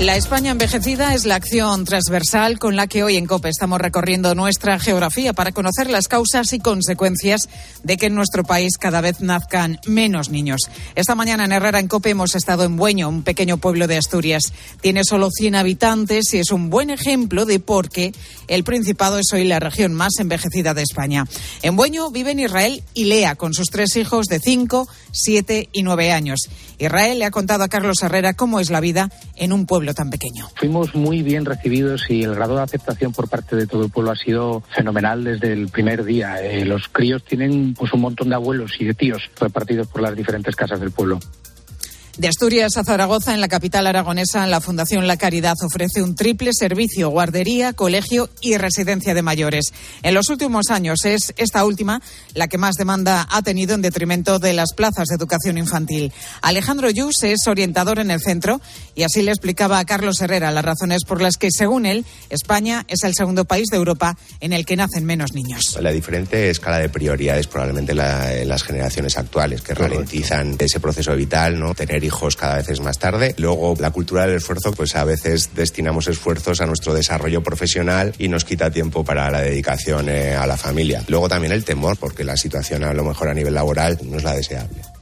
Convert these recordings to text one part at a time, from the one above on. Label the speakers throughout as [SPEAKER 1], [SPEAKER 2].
[SPEAKER 1] La España envejecida es la acción transversal con la que hoy en COPE estamos recorriendo nuestra geografía para conocer las causas y consecuencias de que en nuestro país cada vez nazcan menos niños. Esta mañana en Herrera en COPE hemos estado en Bueño, un pequeño pueblo de Asturias. Tiene solo 100 habitantes y es un buen ejemplo de por qué el Principado es hoy la región más envejecida de España. En Bueño viven Israel y Lea con sus tres hijos de 5, 7 y 9 años. Israel le ha contado a Carlos Herrera cómo es la vida en un pueblo tan pequeño.
[SPEAKER 2] Fuimos muy bien recibidos y el grado de aceptación por parte de todo el pueblo ha sido fenomenal desde el primer día. Eh, los críos tienen pues un montón de abuelos y de tíos repartidos por las diferentes casas del pueblo.
[SPEAKER 1] De Asturias a Zaragoza, en la capital aragonesa, la Fundación La Caridad ofrece un triple servicio, guardería, colegio y residencia de mayores. En los últimos años es esta última la que más demanda ha tenido en detrimento de las plazas de educación infantil. Alejandro Yus es orientador en el centro y así le explicaba a Carlos Herrera las razones por las que, según él, España es el segundo país de Europa en el que nacen menos niños.
[SPEAKER 3] La diferente escala de prioridades probablemente la, en las generaciones actuales que ralentizan ese proceso vital, ¿no? Tener hijos cada vez es más tarde. Luego, la cultura del esfuerzo, pues a veces destinamos esfuerzos a nuestro desarrollo profesional y nos quita tiempo para la dedicación eh, a la familia. Luego también el temor, porque la situación a lo mejor a nivel laboral no es la deseable.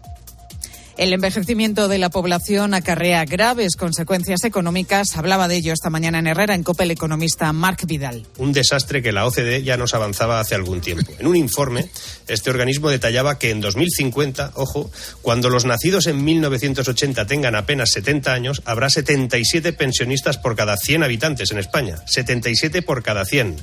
[SPEAKER 1] El envejecimiento de la población acarrea graves consecuencias económicas. Hablaba de ello esta mañana en Herrera, en COPE, el economista Marc Vidal.
[SPEAKER 4] Un desastre que la OCDE ya nos avanzaba hace algún tiempo. En un informe, este organismo detallaba que en 2050, ojo, cuando los nacidos en 1980 tengan apenas 70 años, habrá 77 pensionistas por cada 100 habitantes en España. 77 por cada 100.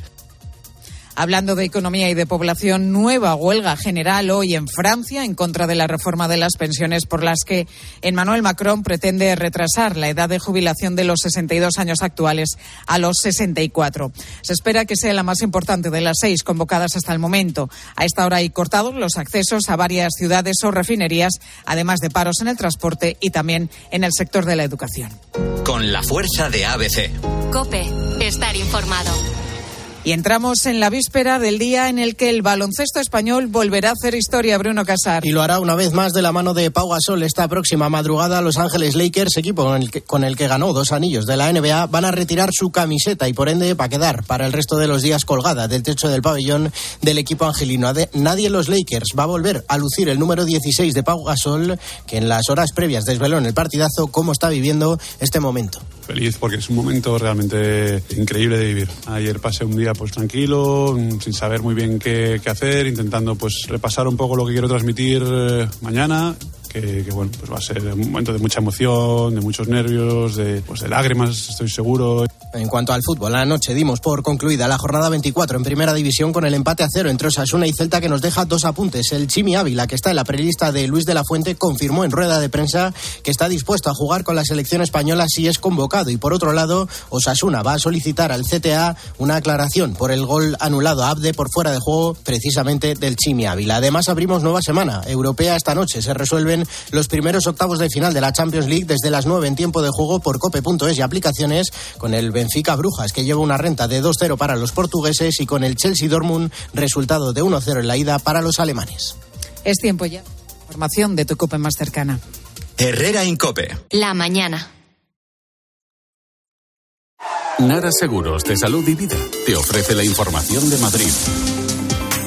[SPEAKER 1] Hablando de economía y de población, nueva huelga general hoy en Francia en contra de la reforma de las pensiones por las que Emmanuel Macron pretende retrasar la edad de jubilación de los 62 años actuales a los 64. Se espera que sea la más importante de las seis convocadas hasta el momento. A esta hora hay cortados los accesos a varias ciudades o refinerías, además de paros en el transporte y también en el sector de la educación.
[SPEAKER 5] Con la fuerza de ABC.
[SPEAKER 6] Cope, estar informado.
[SPEAKER 1] Y entramos en la víspera del día en el que el baloncesto español volverá a hacer historia, Bruno Casar.
[SPEAKER 7] Y lo hará una vez más de la mano de Pau Gasol esta próxima madrugada. Los Ángeles Lakers, equipo con el, que, ganó dos anillos de la NBA, van a retirar su camiseta y por ende va a quedar para el resto de los días colgada del techo del pabellón del equipo angelino. Nadie en los Lakers va a volver a lucir el número 16 de Pau Gasol, que en las horas previas desveló en el partidazo cómo está viviendo este momento.
[SPEAKER 8] Feliz porque es un momento realmente increíble de vivir. Ayer pasé un día pues tranquilo, sin saber muy bien qué, qué hacer, intentando pues repasar un poco lo que quiero transmitir eh, mañana que, bueno, pues va a ser un momento de mucha emoción, de muchos nervios, de, pues de lágrimas, estoy seguro.
[SPEAKER 7] En cuanto al fútbol, la noche dimos por concluida la jornada 24 en Primera División con el empate a cero entre Osasuna y Celta que nos deja dos apuntes. El Chimi Ávila, que está en la prelista de Luis de la Fuente, confirmó en rueda de prensa que está dispuesto a jugar con la selección española si es convocado. Y por otro lado, Osasuna va a solicitar al CTA una aclaración por el gol anulado a Abde por fuera de juego precisamente del Chimi Ávila. Además, abrimos nueva semana europea esta noche. Se resuelven los primeros octavos de final de la Champions League desde las 9 en tiempo de juego por cope.es y aplicaciones con el Benfica Brujas que lleva una renta de 2-0 para los portugueses y con el Chelsea Dortmund resultado de 1-0 en la ida para los alemanes.
[SPEAKER 1] Es tiempo ya. Información de tu cope más cercana.
[SPEAKER 5] Herrera Incope.
[SPEAKER 6] La mañana.
[SPEAKER 9] Nara Seguros de Salud y Vida te ofrece la información de Madrid.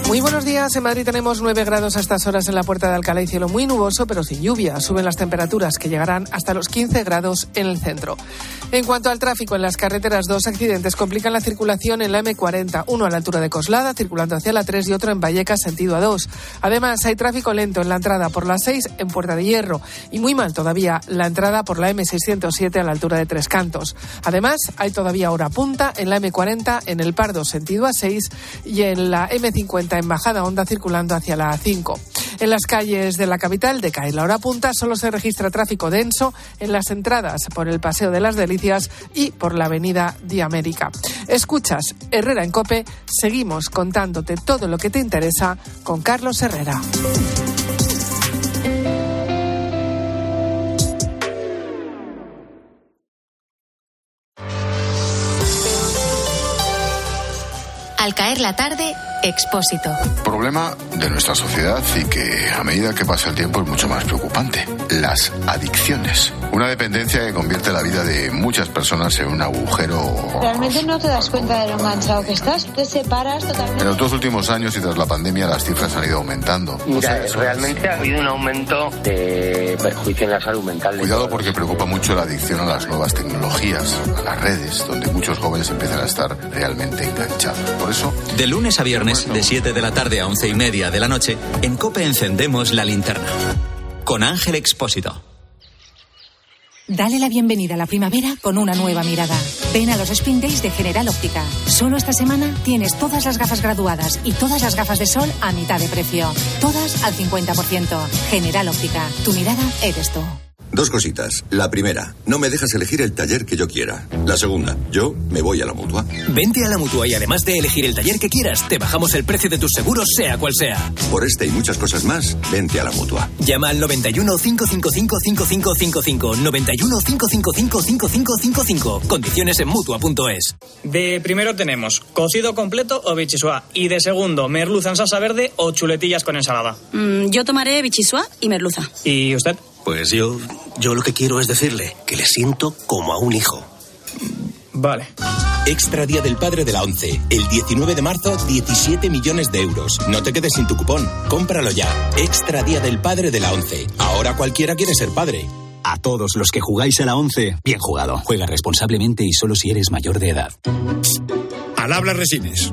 [SPEAKER 10] Muy buenos días. En Madrid tenemos 9 grados a estas horas en la Puerta de Alcalá y cielo muy nuboso, pero sin lluvia. Suben las temperaturas que llegarán hasta los 15 grados en el centro. En cuanto al tráfico en las carreteras, dos accidentes complican la circulación en la M40. Uno a la altura de Coslada, circulando hacia la 3 y otro en Vallecas, sentido A2. Además, hay tráfico lento en la entrada por la 6 en Puerta de Hierro y muy mal todavía la entrada por la M607 a la altura de Tres Cantos. Además, hay todavía hora punta en la M40 en el Pardo, sentido A6 y en la M50 en bajada onda circulando hacia la A5. En las calles de la capital de Cae la hora punta solo se registra tráfico denso en las entradas por el Paseo de las Delicias y por la Avenida de América. Escuchas Herrera en Cope, seguimos contándote todo lo que te interesa con Carlos Herrera.
[SPEAKER 6] Al caer la tarde, Expósito.
[SPEAKER 9] Problema de nuestra sociedad y que a medida que pasa el tiempo es mucho más preocupante. Las adicciones. Una dependencia que convierte la vida de muchas personas en un agujero.
[SPEAKER 11] Realmente no te das cuenta de lo enganchado que estás. Te separas totalmente.
[SPEAKER 9] En los dos últimos años y tras la pandemia las cifras han ido aumentando.
[SPEAKER 12] Mira, realmente ha habido un aumento de perjuicio en la salud mental.
[SPEAKER 9] Cuidado porque preocupa mucho la adicción a las nuevas tecnologías, a las redes, donde muchos jóvenes empiezan a estar realmente enganchados. Por eso...
[SPEAKER 13] De lunes a viernes de 7 de la tarde a 11 y media de la noche, en COPE encendemos la linterna. Con Ángel Expósito.
[SPEAKER 14] Dale la bienvenida a la primavera con una nueva mirada. Ven a los Spring Days de General Óptica. Solo esta semana tienes todas las gafas graduadas y todas las gafas de sol a mitad de precio. Todas al 50%. General Óptica. Tu mirada eres tú.
[SPEAKER 15] Dos cositas. La primera, no me dejas elegir el taller que yo quiera. La segunda, yo me voy a la mutua.
[SPEAKER 16] Vente a la mutua y además de elegir el taller que quieras, te bajamos el precio de tus seguros, sea cual sea.
[SPEAKER 15] Por este y muchas cosas más, vente a la mutua.
[SPEAKER 16] Llama al 91 555 5555. 91 555 5555. Condiciones en mutua.es.
[SPEAKER 17] De primero tenemos cocido completo o bichisua. Y de segundo, merluza en salsa verde o chuletillas con ensalada.
[SPEAKER 18] Mm, yo tomaré bichisua y merluza.
[SPEAKER 17] ¿Y usted?
[SPEAKER 19] Pues yo, yo lo que quiero es decirle que le siento como a un hijo.
[SPEAKER 17] Vale.
[SPEAKER 20] Extra Día del Padre de la ONCE. El 19 de marzo, 17 millones de euros. No te quedes sin tu cupón. Cómpralo ya. Extra Día del Padre de la ONCE. Ahora cualquiera quiere ser padre.
[SPEAKER 21] A todos los que jugáis a la ONCE, bien jugado. Juega responsablemente y solo si eres mayor de edad.
[SPEAKER 22] Al habla Resines.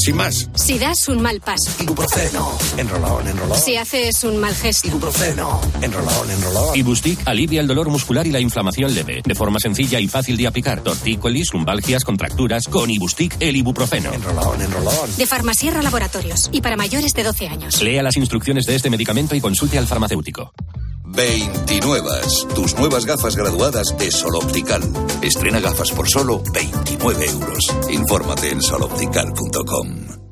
[SPEAKER 22] sin más.
[SPEAKER 23] Si das un mal paso.
[SPEAKER 19] Ibuprofeno. Enrolón, enrolón.
[SPEAKER 23] Si haces un mal gesto.
[SPEAKER 19] Ibuprofeno. Enrolón, enrolón.
[SPEAKER 24] Ibustic alivia el dolor muscular y la inflamación leve. De forma sencilla y fácil de aplicar. Tortícolis, lumbalgias, contracturas. Con Ibustic, el ibuprofeno.
[SPEAKER 19] Enrolón, enrolón.
[SPEAKER 23] De Farmasierra Laboratorios. Y para mayores de 12 años.
[SPEAKER 24] Lea las instrucciones de este medicamento y consulte al farmacéutico.
[SPEAKER 25] 29. Tus nuevas gafas graduadas de Sol Optical. Estrena gafas por solo 29 euros. Infórmate en soloptical.com.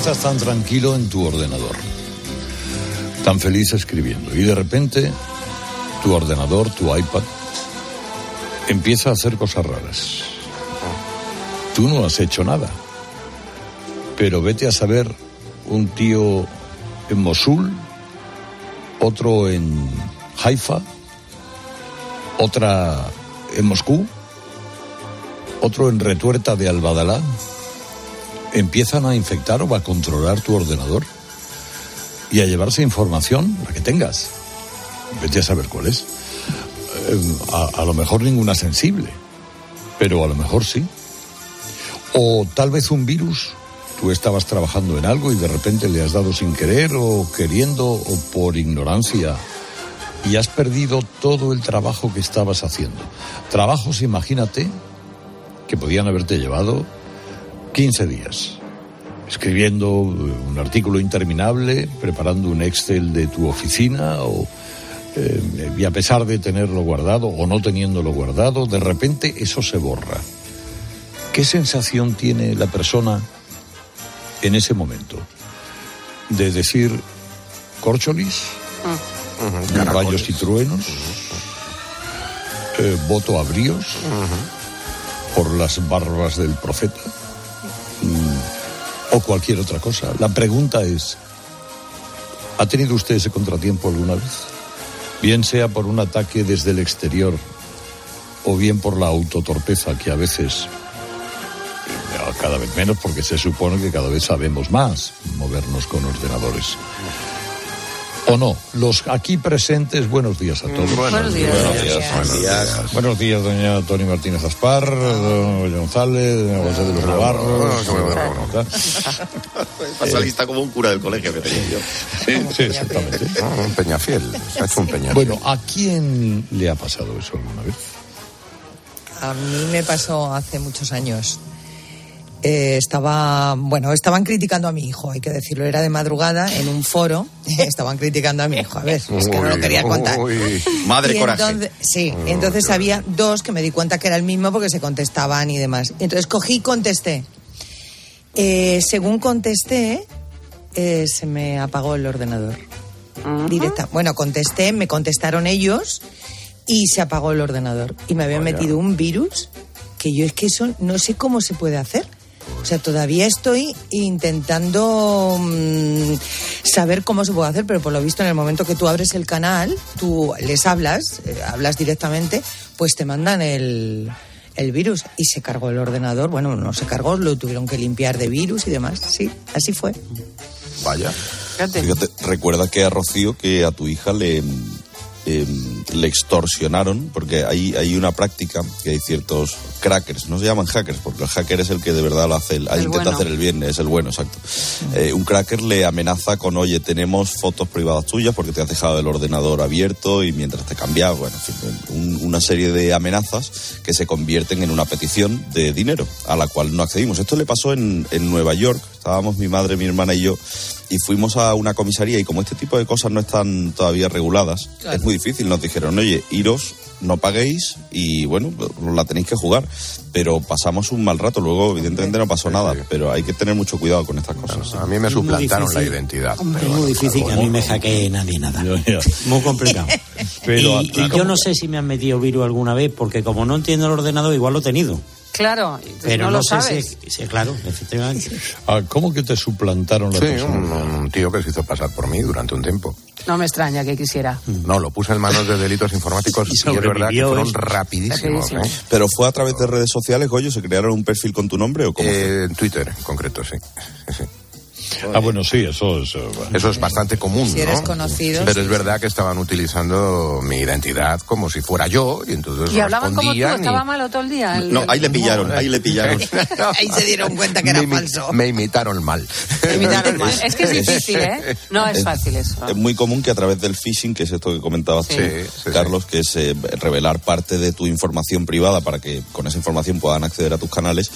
[SPEAKER 26] Estás tan tranquilo en tu ordenador, tan feliz escribiendo, y de repente tu ordenador, tu iPad, empieza a hacer cosas raras. Tú no has hecho nada, pero vete a saber un tío en Mosul, otro en Haifa, otra en Moscú, otro en Retuerta de Albadalá, empiezan a infectar o a controlar tu ordenador y a llevarse información, la que tengas. Vete a saber cuál es. Eh, a, a lo mejor ninguna sensible, pero a lo mejor sí. O tal vez un virus. Tú estabas trabajando en algo y de repente le has dado sin querer o queriendo o por ignorancia y has perdido todo el trabajo que estabas haciendo. Trabajos, imagínate, que podían haberte llevado 15 días, escribiendo un artículo interminable, preparando un Excel de tu oficina o, eh, y a pesar de tenerlo guardado o no teniéndolo guardado, de repente eso se borra. ¿Qué sensación tiene la persona en ese momento? De decir, corcholis, rayos y truenos, eh, voto a bríos por las barbas del profeta o cualquier otra cosa. La pregunta es, ¿ha tenido usted ese contratiempo alguna vez? Bien sea por un ataque desde el exterior o bien por la autotorpeza que a veces, eh, cada vez menos porque se supone que cada vez sabemos más movernos con ordenadores. ¿O no? Los aquí presentes, buenos días a todos.
[SPEAKER 27] Buenos días.
[SPEAKER 26] Buenos días.
[SPEAKER 15] Buenos días.
[SPEAKER 26] Buenos días, doña Tony Martínez Aspar, don González, doña José de los Navarros.
[SPEAKER 15] Pasa lista como un cura del colegio que tenía yo.
[SPEAKER 26] Sí, exactamente.
[SPEAKER 28] Un peñafiel. Se ha hecho un peñafiel.
[SPEAKER 26] Bueno, ¿a quién le ha pasado eso alguna vez?
[SPEAKER 29] A mí me pasó hace muchos años. Eh, estaba, bueno, estaban criticando a mi hijo, hay que decirlo, era de madrugada en un foro, estaban criticando a mi hijo, a ver, es que no lo quería contar.
[SPEAKER 15] Madre
[SPEAKER 29] Y
[SPEAKER 15] coraje.
[SPEAKER 29] entonces- sí, entonces había dos que me di cuenta que era el mismo porque se contestaban y demás. Entonces cogí y contesté. Eh, según contesté, eh, se me apagó el ordenador. Directa. Bueno, contesté, me contestaron ellos y se apagó el ordenador. Y me habían metido un virus que yo es que eso no sé cómo se puede hacer. O sea, todavía estoy intentando mm, saber cómo se puede hacer, pero por lo visto en el momento que tú abres el canal, tú les hablas, eh, hablas directamente, pues te mandan el, el virus y se cargó el ordenador. Bueno, no se cargó, lo tuvieron que limpiar de virus y demás. Sí, así fue.
[SPEAKER 28] Vaya.
[SPEAKER 30] Fíjate, recuerda que a Rocío, que a tu hija le, eh, le extorsionaron, porque hay, hay una práctica que hay ciertos crackers, no se llaman hackers, porque el hacker es el que de verdad lo hace, el,
[SPEAKER 31] El
[SPEAKER 30] intenta
[SPEAKER 31] bueno.
[SPEAKER 30] hacer el bien, es el bueno, exacto. Eh, un cracker le amenaza con, oye, tenemos fotos privadas tuyas porque te has dejado el ordenador abierto y mientras te cambias, bueno, en fin, un- una serie de amenazas que se convierten en una petición de dinero a la cual no accedimos. Esto le pasó en, en Nueva York, estábamos mi madre, mi hermana y yo, y fuimos a una comisaría y como este tipo de cosas no están todavía reguladas,
[SPEAKER 31] Claro.
[SPEAKER 30] es muy difícil. Nos dijeron, oye, iros, no paguéis y bueno, la tenéis que jugar. Pero pasamos un mal rato, luego evidentemente no pasó nada, pero hay que tener mucho cuidado con estas cosas.
[SPEAKER 28] A mí me suplantaron la identidad.
[SPEAKER 32] es muy difícil que a mí me hackee nadie nada. Muy complicado.
[SPEAKER 26] Pero,
[SPEAKER 32] y, y yo no sé si me han metido virus alguna vez, porque como no entiendo el ordenador, igual lo he tenido.
[SPEAKER 27] Claro,
[SPEAKER 32] Pero
[SPEAKER 27] no,
[SPEAKER 32] no,
[SPEAKER 27] lo
[SPEAKER 32] sé
[SPEAKER 27] sabes.
[SPEAKER 32] si. sí, claro, efectivamente.
[SPEAKER 26] Ah, ¿Cómo que te suplantaron la
[SPEAKER 28] Sí, un, un tío que se hizo pasar por mí durante un tiempo.
[SPEAKER 27] No me extraña que quisiera.
[SPEAKER 28] No, lo puse en manos de delitos informáticos y, es verdad que fueron
[SPEAKER 30] eso.
[SPEAKER 28] rapidísimos. ¿eh?
[SPEAKER 30] ¿Pero fue a través de redes sociales, Goyo? ¿Se crearon un perfil con tu nombre o cómo
[SPEAKER 28] Eh, en Twitter, en concreto, sí. Sí, sí.
[SPEAKER 26] Ah, bueno, sí, eso es. eh, bueno.
[SPEAKER 28] Eso es bastante común,
[SPEAKER 29] Si
[SPEAKER 28] ¿no?
[SPEAKER 29] eres conocido,
[SPEAKER 28] Pero
[SPEAKER 29] sí,
[SPEAKER 28] es verdad que estaban utilizando mi identidad como si fuera yo y entonces
[SPEAKER 27] Y hablaban como tú,
[SPEAKER 28] respondían y-
[SPEAKER 27] estaba malo todo el día. el-
[SPEAKER 30] No, ahí le pillaron, ahí le pillaron.
[SPEAKER 29] Ahí se dieron cuenta que era
[SPEAKER 28] me,
[SPEAKER 29] falso.
[SPEAKER 28] me imitaron mal.
[SPEAKER 27] Es que es difícil, ¿eh? No es fácil eso.
[SPEAKER 30] Es muy común que a través del phishing, que es esto que comentabas tú, Carlos, que es eh, revelar parte de tu información privada para que con esa información puedan acceder a tus canales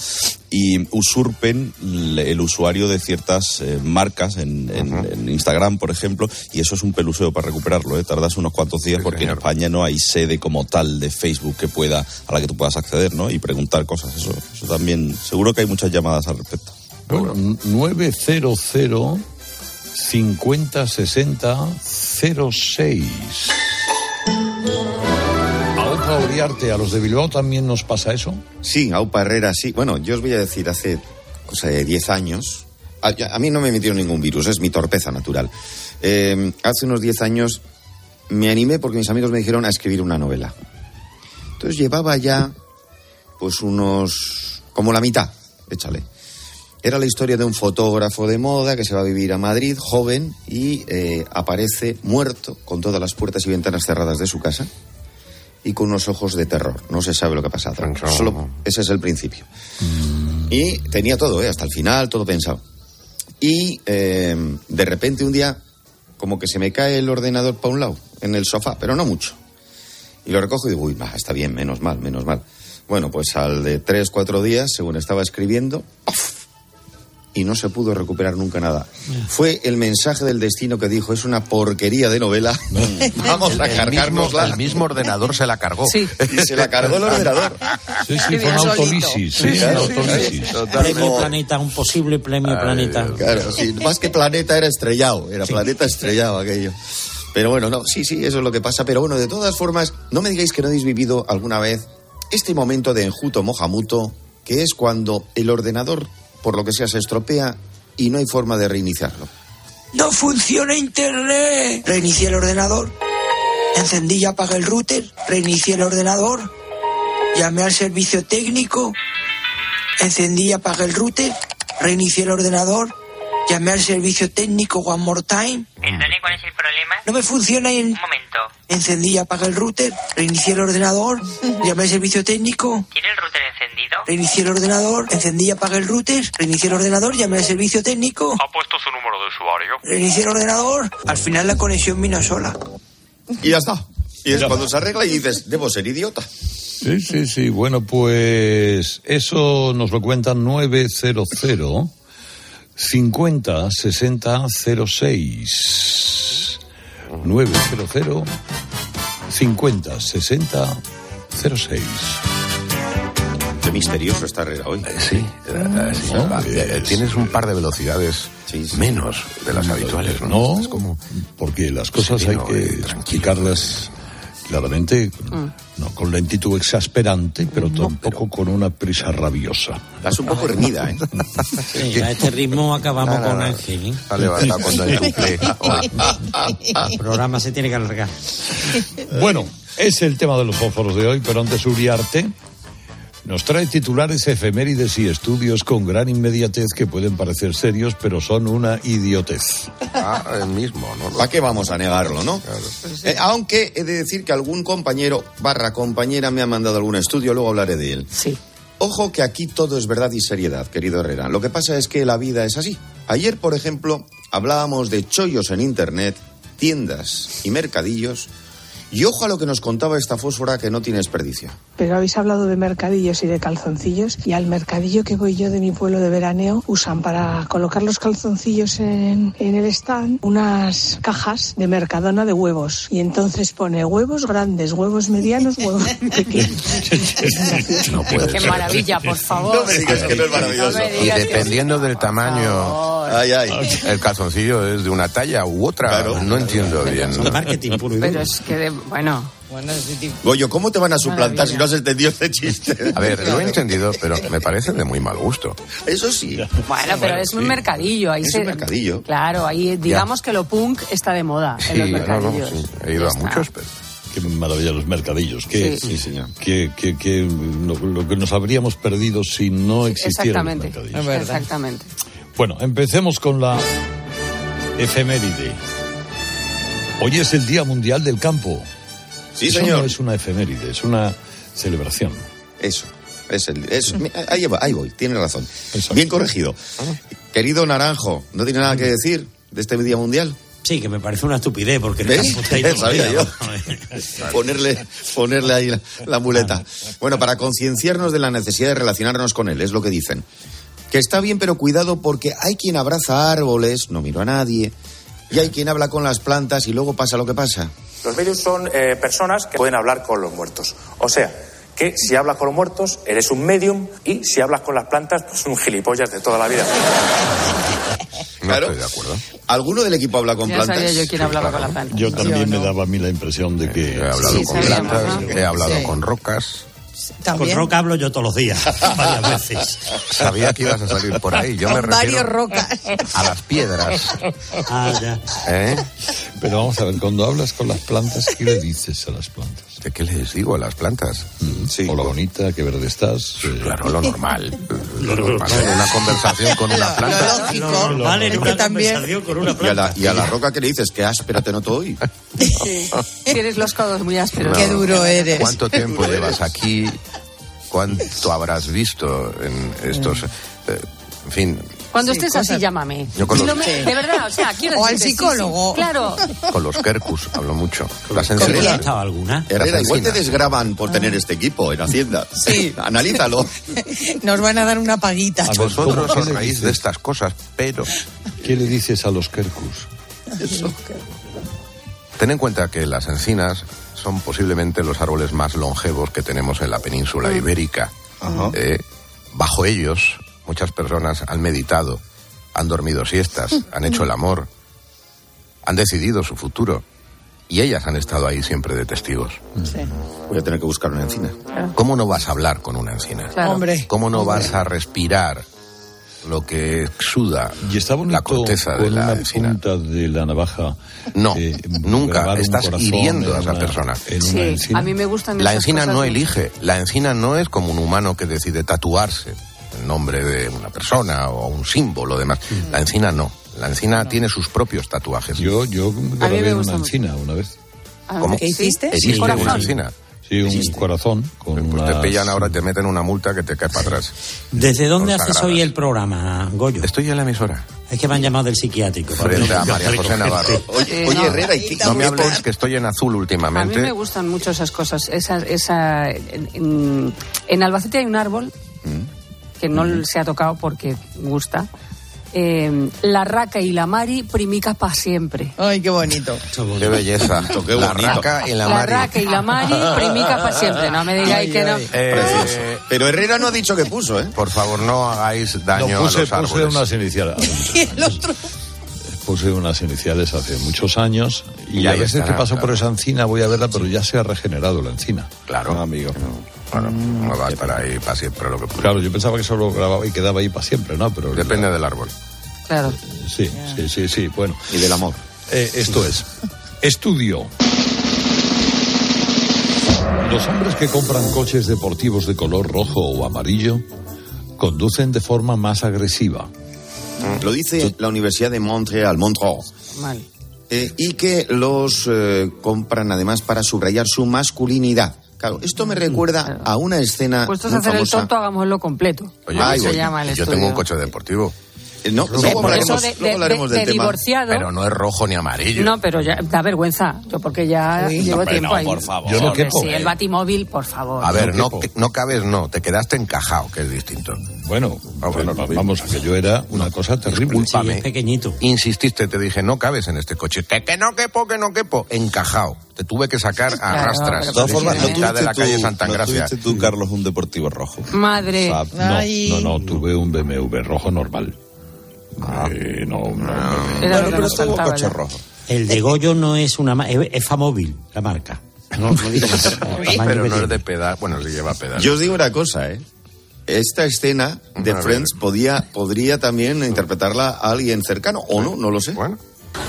[SPEAKER 30] y usurpen el usuario de ciertas eh, marcas en, en- en Instagram, por ejemplo, y eso es un peluseo para recuperarlo. ¿eh? Tardas unos cuantos días porque en España no hay sede como tal de Facebook que pueda a la que tú puedas acceder ¿no? y preguntar cosas. Eso, eso también, seguro que hay muchas llamadas al respecto.
[SPEAKER 26] Bueno, 900 50 60 06. ¿A los de también nos pasa eso?
[SPEAKER 33] Sí, Aupa Herrera, sí. Bueno, yo os voy a decir, hace cosa de 10 años, a, a mí no me metieron ningún virus, es mi torpeza natural. Eh, hace unos 10 años me animé porque mis amigos me dijeron a escribir una novela. Entonces llevaba ya, pues unos, como la mitad, échale. Era la historia de un fotógrafo de moda que se va a vivir a Madrid, joven, y eh, aparece muerto con todas las puertas y ventanas cerradas de su casa y con unos ojos de terror. No se sabe lo que ha pasado. Solo, ese es el principio. Y tenía todo, ¿eh? hasta el final, todo pensado. Y eh, de repente un día, como que se me cae el ordenador para un lado, en el sofá, pero no mucho. Y lo recojo y digo, uy, va, está bien, menos mal, menos mal. Bueno, pues al de tres, cuatro días, según estaba escribiendo, ¡paf! Y no se pudo recuperar nunca nada. Fue el mensaje del destino que dijo, es una porquería de novela, vamos a cargárnosla.
[SPEAKER 28] mismo, el mismo ordenador se la cargó.
[SPEAKER 33] Sí. Y se la cargó el ordenador.
[SPEAKER 26] Sí, sí, fue una autolisis. Sí, autolisis.
[SPEAKER 32] Premio Planeta, un posible premio Planeta.
[SPEAKER 33] Claro, sí, más que planeta era estrellado, era planeta estrellado aquello. Pero bueno, no, sí, sí, eso es lo que pasa. Pero bueno, de todas formas, no me digáis que no habéis vivido alguna vez este momento de enjuto mojamuto, que es cuando el ordenador, por lo que sea, se estropea y no hay forma de reiniciarlo.
[SPEAKER 34] No funciona internet. Reinicié el ordenador. Encendí y apagué el router. Reinicié el ordenador. Llamé al servicio técnico. Encendí y apagué el router. Reinicié el ordenador. Llamé al servicio técnico One More Time.
[SPEAKER 31] Perdone, ¿cuál es el problema?
[SPEAKER 34] No me funciona en-
[SPEAKER 31] Un momento.
[SPEAKER 34] encendí y apagué el router. Reinicié el ordenador. Llamé al servicio técnico.
[SPEAKER 31] ¿Tiene el router encendido?
[SPEAKER 34] Reinicié el ordenador. Encendí y apagué el router. Reinicié el ordenador. Llamé al servicio técnico.
[SPEAKER 31] ¿Ha puesto su número de usuario?
[SPEAKER 34] Reinicié el ordenador. Al final la conexión vino sola.
[SPEAKER 33] Y ya está. Y es cuando se arregla y dices, debo ser idiota.
[SPEAKER 26] Sí, sí, sí. Bueno, pues eso nos lo cuentan 900 50 60 06. 900 50 60 06.
[SPEAKER 33] Qué misterioso esta Herrera hoy.
[SPEAKER 28] Sí, eh, sí, va, eh, tienes un par de velocidades menos de las habituales, ¿no?
[SPEAKER 26] No, porque las cosas hay que
[SPEAKER 28] eh,
[SPEAKER 26] explicarlas claramente,
[SPEAKER 27] Mm.
[SPEAKER 26] no con lentitud exasperante, pero tampoco con una prisa rabiosa.
[SPEAKER 33] Estás un poco reñida, ¿eh?
[SPEAKER 32] Sí, a este ritmo acabamos
[SPEAKER 26] No, no,
[SPEAKER 32] con
[SPEAKER 26] no.
[SPEAKER 32] Ángel. ¿eh?
[SPEAKER 26] Está levantado con Don Chuple.
[SPEAKER 32] El programa se tiene que alargar.
[SPEAKER 26] Bueno, es el tema de los fósforos de hoy, pero antes Uriarte nos trae titulares efemérides y estudios con gran inmediatez que pueden parecer serios, pero son una idiotez.
[SPEAKER 28] Ah, el mismo, ¿no?
[SPEAKER 33] ¿Para qué vamos a negarlo, no? Eh, aunque he de decir que algún compañero barra compañera me ha mandado algún estudio, luego hablaré de él.
[SPEAKER 27] Sí.
[SPEAKER 33] Ojo que aquí todo es verdad y seriedad, querido Herrera. Lo que pasa es que la vida es así. Ayer, por ejemplo, hablábamos de chollos en Internet, tiendas y mercadillos. Y ojo a lo que nos contaba esta fósfora que no tiene desperdicio.
[SPEAKER 35] Pero habéis hablado de mercadillos y de calzoncillos y al mercadillo que voy yo de mi pueblo de veraneo usan para colocar los calzoncillos en, en el stand unas cajas de mercadona de huevos y entonces pone huevos grandes, huevos medianos, huevos pequeños.
[SPEAKER 28] No puede
[SPEAKER 27] Qué
[SPEAKER 28] ser.
[SPEAKER 27] maravilla, por favor.
[SPEAKER 33] No me digas que no es maravilloso.
[SPEAKER 27] No
[SPEAKER 28] Y
[SPEAKER 27] que-
[SPEAKER 28] dependiendo del tamaño,
[SPEAKER 33] Ay, ay.
[SPEAKER 28] el calzoncillo es de una talla u otra. No entiendo bien.
[SPEAKER 32] Marketing puro y
[SPEAKER 27] Pero es que, de- bueno,
[SPEAKER 33] Goyo, ¿cómo te van a suplantar si no has entendido este chiste?
[SPEAKER 28] A ver, lo he entendido, pero me parece de muy mal gusto.
[SPEAKER 33] Eso sí.
[SPEAKER 27] bueno, pero es un mercadillo. Ahí
[SPEAKER 33] Es
[SPEAKER 27] se,
[SPEAKER 33] un mercadillo.
[SPEAKER 27] Claro, ahí digamos que lo punk está de moda en los
[SPEAKER 28] Sí, no, no,
[SPEAKER 27] mercadillos.
[SPEAKER 28] sí, he ido a
[SPEAKER 27] Ya está.
[SPEAKER 28] muchos, pero...
[SPEAKER 26] Qué maravilla los mercadillos. Que,
[SPEAKER 27] Sí.
[SPEAKER 33] señor.
[SPEAKER 26] Que, que, que lo, lo que nos habríamos perdido si no existieran los
[SPEAKER 27] Exactamente.
[SPEAKER 26] mercadillos.
[SPEAKER 27] Exactamente.
[SPEAKER 26] Bueno, empecemos con la efeméride. Hoy es el Día Mundial del Campo.
[SPEAKER 33] Sí,
[SPEAKER 26] Eso
[SPEAKER 33] señor.
[SPEAKER 26] no es una efeméride, es una celebración.
[SPEAKER 33] Eso. Es el, eso. Ahí, va- ahí voy, tienes razón. Bien corregido. Querido Naranjo, ¿no tiene nada que decir de este Día Mundial?
[SPEAKER 32] Sí, que me parece una estupidez porque el campo está ahí
[SPEAKER 33] Sabía
[SPEAKER 32] día.
[SPEAKER 33] yo. ponerle, ponerle ahí la, la muleta. Bueno, para concienciarnos de la necesidad de relacionarnos con él, es lo que dicen. Que está bien, pero cuidado porque hay quien abraza árboles, no miro a nadie, y hay quien habla con las plantas y luego pasa lo que pasa.
[SPEAKER 36] Los medios son eh, personas que pueden hablar con los muertos. O sea, que si hablas con los muertos, eres un medium y si hablas con las plantas, pues un gilipollas de toda la vida.
[SPEAKER 28] No estoy de acuerdo.
[SPEAKER 33] ¿Alguno del equipo habla con
[SPEAKER 27] Ya
[SPEAKER 33] plantas?
[SPEAKER 27] sabía yo quién hablaba con la planta.
[SPEAKER 26] Yo también me daba a mí la impresión de que...
[SPEAKER 28] He hablado
[SPEAKER 27] Sí,
[SPEAKER 28] con plantas, he hablado
[SPEAKER 27] Sí.
[SPEAKER 28] con rocas.
[SPEAKER 32] Con
[SPEAKER 29] También.
[SPEAKER 32] roca hablo yo todos los días, varias veces.
[SPEAKER 28] Sabía que ibas a salir por ahí. Yo me
[SPEAKER 29] Con varios
[SPEAKER 28] refiero
[SPEAKER 29] rocas.
[SPEAKER 28] a las piedras.
[SPEAKER 32] Ah, ya.
[SPEAKER 28] ¿eh?
[SPEAKER 26] Pero vamos a ver, cuando hablas con las plantas, ¿qué le dices a las plantas?
[SPEAKER 28] ¿De qué les digo a las plantas?
[SPEAKER 26] Sí. Hola bonita, qué verde estás. Eh,
[SPEAKER 28] Claro, lo normal. Lo normal en una conversación con una planta.
[SPEAKER 32] Lo normal en una conversación con una
[SPEAKER 33] Y a, la,
[SPEAKER 32] planta.
[SPEAKER 33] y a la roca que le dices, que áspera te noto hoy.
[SPEAKER 27] Tienes los codos muy ásperos.
[SPEAKER 29] Qué duro eres.
[SPEAKER 28] ¿Cuánto tiempo llevas aquí? ¿Cuánto habrás visto en estos... eh, en fin,
[SPEAKER 27] Cuando
[SPEAKER 29] Sí,
[SPEAKER 27] estés así, llámame.
[SPEAKER 28] Yo con los-
[SPEAKER 27] no me-
[SPEAKER 29] Sí.
[SPEAKER 27] De verdad, o sea, quiero
[SPEAKER 29] O al
[SPEAKER 27] sí,
[SPEAKER 29] psicólogo.
[SPEAKER 27] sí, claro.
[SPEAKER 28] con los Kerkus hablo mucho. Las
[SPEAKER 32] ¿Has
[SPEAKER 28] encinas.
[SPEAKER 32] estado alguna?
[SPEAKER 33] Herrera, igual te desgraban por tener este equipo en Hacienda.
[SPEAKER 29] Sí.
[SPEAKER 33] Analízalo.
[SPEAKER 29] Nos van a dar una paguita.
[SPEAKER 26] A
[SPEAKER 28] Vosotros
[SPEAKER 26] ¿cómo
[SPEAKER 28] os
[SPEAKER 26] le
[SPEAKER 28] reís
[SPEAKER 26] dices?
[SPEAKER 28] de estas cosas, pero
[SPEAKER 26] ¿Qué le dices a los kerkus?
[SPEAKER 28] Ten en cuenta que las encinas son posiblemente los árboles más longevos que tenemos en la península ibérica. Eh, bajo ellos, muchas personas han meditado, han dormido siestas, han hecho el amor, han decidido su futuro. Y ellas han estado ahí siempre de testigos.
[SPEAKER 33] Voy a tener que buscar una encina.
[SPEAKER 28] ¿Cómo no vas a hablar con una encina?
[SPEAKER 27] Claro.
[SPEAKER 29] Hombre.
[SPEAKER 28] ¿Cómo no vas a respirar lo que exuda
[SPEAKER 26] Y está bonito
[SPEAKER 28] la corteza de la
[SPEAKER 26] una
[SPEAKER 28] encina?
[SPEAKER 26] punta de la navaja.
[SPEAKER 28] No,
[SPEAKER 26] eh,
[SPEAKER 28] nunca. Estás hiriendo
[SPEAKER 26] en
[SPEAKER 28] a esa
[SPEAKER 26] una-
[SPEAKER 28] persona.
[SPEAKER 27] Sí,
[SPEAKER 26] encina.
[SPEAKER 27] a mí me gustan
[SPEAKER 28] La encina
[SPEAKER 27] cosas
[SPEAKER 28] no
[SPEAKER 27] de-
[SPEAKER 28] elige. La encina no es como un humano que decide tatuarse. el nombre de una persona o un símbolo, demás. La encina no. La encina tiene sus propios tatuajes.
[SPEAKER 26] Yo, yo grabé una
[SPEAKER 27] mucho.
[SPEAKER 26] encina una vez.
[SPEAKER 27] Ah,
[SPEAKER 28] ¿Cómo?
[SPEAKER 27] ¿Qué hiciste?
[SPEAKER 28] ¿Existe
[SPEAKER 27] Sí,
[SPEAKER 28] una encina?
[SPEAKER 26] Sí, un corazón con
[SPEAKER 28] Pues te
[SPEAKER 26] unas-
[SPEAKER 28] pillan ahora te meten una multa que te cae para atrás.
[SPEAKER 32] ¿Desde dónde haces hoy el programa, Goyo?
[SPEAKER 28] Estoy en la emisora.
[SPEAKER 32] Es que me han llamado del psiquiátrico.
[SPEAKER 28] Frente a María José Navarro.
[SPEAKER 33] Oye, oye
[SPEAKER 27] no.
[SPEAKER 33] Herrera, ¿y qué-
[SPEAKER 28] No me hables que estoy en azul
[SPEAKER 27] A mí
[SPEAKER 28] últimamente.
[SPEAKER 27] me gustan mucho esas cosas. Esa, esa, en, en- en Albacete hay un árbol que no se ha tocado porque gusta. Eh, la raca y la mari primicas para siempre.
[SPEAKER 29] Ay, qué bonito.
[SPEAKER 28] Qué belleza.
[SPEAKER 33] Qué
[SPEAKER 28] la raca y la,
[SPEAKER 27] La
[SPEAKER 28] mari.
[SPEAKER 27] raca y la mari primicas para siempre. No me digáis
[SPEAKER 29] Ay,
[SPEAKER 27] que no.
[SPEAKER 28] Eh.
[SPEAKER 33] Pero Herrera no ha dicho que puso, ¿eh?
[SPEAKER 28] por favor, no hagáis
[SPEAKER 26] No,
[SPEAKER 28] daño
[SPEAKER 26] puse,
[SPEAKER 28] a los
[SPEAKER 26] puse
[SPEAKER 28] árboles.
[SPEAKER 26] unas iniciales.
[SPEAKER 29] Y el otro.
[SPEAKER 26] Puse unas iniciales hace muchos años y
[SPEAKER 28] Y
[SPEAKER 26] a veces
[SPEAKER 28] estará,
[SPEAKER 26] que paso por esa encina voy a verla, pero ya se ha regenerado la encina.
[SPEAKER 28] Claro,
[SPEAKER 30] amigo.
[SPEAKER 28] Claro, no va a estar ahí para siempre lo que
[SPEAKER 26] Claro, yo pensaba que solo grababa y quedaba ahí para siempre, ¿no? Pero
[SPEAKER 28] Depende del árbol.
[SPEAKER 27] Claro.
[SPEAKER 26] Sí, sí, sí, sí. Bueno,
[SPEAKER 33] Y del amor.
[SPEAKER 26] eh, esto es. Estudio. Los hombres que compran coches deportivos de color rojo o amarillo conducen de forma más agresiva.
[SPEAKER 33] Lo dice la Universidad de Montreal, Montreux.
[SPEAKER 27] Mal.
[SPEAKER 33] Eh, y que los eh, compran además para subrayar su masculinidad. Claro, esto me recuerda a una escena
[SPEAKER 27] Puestos a hacer el
[SPEAKER 33] famosa.
[SPEAKER 27] tonto, hagámoslo completo.
[SPEAKER 28] Oye,
[SPEAKER 33] Ay,
[SPEAKER 27] se
[SPEAKER 33] oye,
[SPEAKER 27] llama el
[SPEAKER 28] yo
[SPEAKER 27] estudio.
[SPEAKER 28] tengo un coche deportivo.
[SPEAKER 33] No, luego
[SPEAKER 27] por
[SPEAKER 33] hablaremos,
[SPEAKER 27] eso de,
[SPEAKER 33] luego hablaremos
[SPEAKER 27] de-
[SPEAKER 33] del
[SPEAKER 27] de
[SPEAKER 33] tema.
[SPEAKER 27] divorciado.
[SPEAKER 28] Pero no es rojo ni amarillo.
[SPEAKER 27] No, pero ya da vergüenza. Yo porque ya llevo
[SPEAKER 30] Hombre,
[SPEAKER 27] tiempo
[SPEAKER 30] no,
[SPEAKER 27] ahí.
[SPEAKER 30] por favor.
[SPEAKER 26] Yo no quepo.
[SPEAKER 27] Sí, el batimóvil, por favor.
[SPEAKER 28] A ver, no, no cabes, no. Te quedaste encajado, que es distinto.
[SPEAKER 26] Bueno,
[SPEAKER 28] Ah, bueno,
[SPEAKER 26] va- vamos a que yo era una cosa terrible.
[SPEAKER 28] Discúlpame.
[SPEAKER 32] pequeñito.
[SPEAKER 28] Insististe, te dije, no cabes en este coche. Que, que no quepo, que no quepo. Encajado. Te tuve que sacar a
[SPEAKER 27] Claro,
[SPEAKER 28] rastras.
[SPEAKER 30] De todas formas, ¿no
[SPEAKER 28] mitad de la calle
[SPEAKER 30] tú-
[SPEAKER 28] Santa
[SPEAKER 30] no
[SPEAKER 28] Gracia.
[SPEAKER 30] tuviste tú, Carlos, un deportivo rojo?
[SPEAKER 27] Madre.
[SPEAKER 26] Ah, no, no, no, tuve un BMW rojo normal. Eh, no, no,
[SPEAKER 27] Era lo
[SPEAKER 30] Bueno,
[SPEAKER 27] que
[SPEAKER 30] pero.
[SPEAKER 32] El de Goyo no es una... Es, es Famóvil, la marca. No, no tamaño
[SPEAKER 28] Pero no es de pedal. Bueno, le lleva pedal.
[SPEAKER 33] Yo os digo una cosa, ¿eh? Esta escena de. Friends podía, podría también interpretarla a alguien cercano, o no, no lo sé.
[SPEAKER 28] Bueno.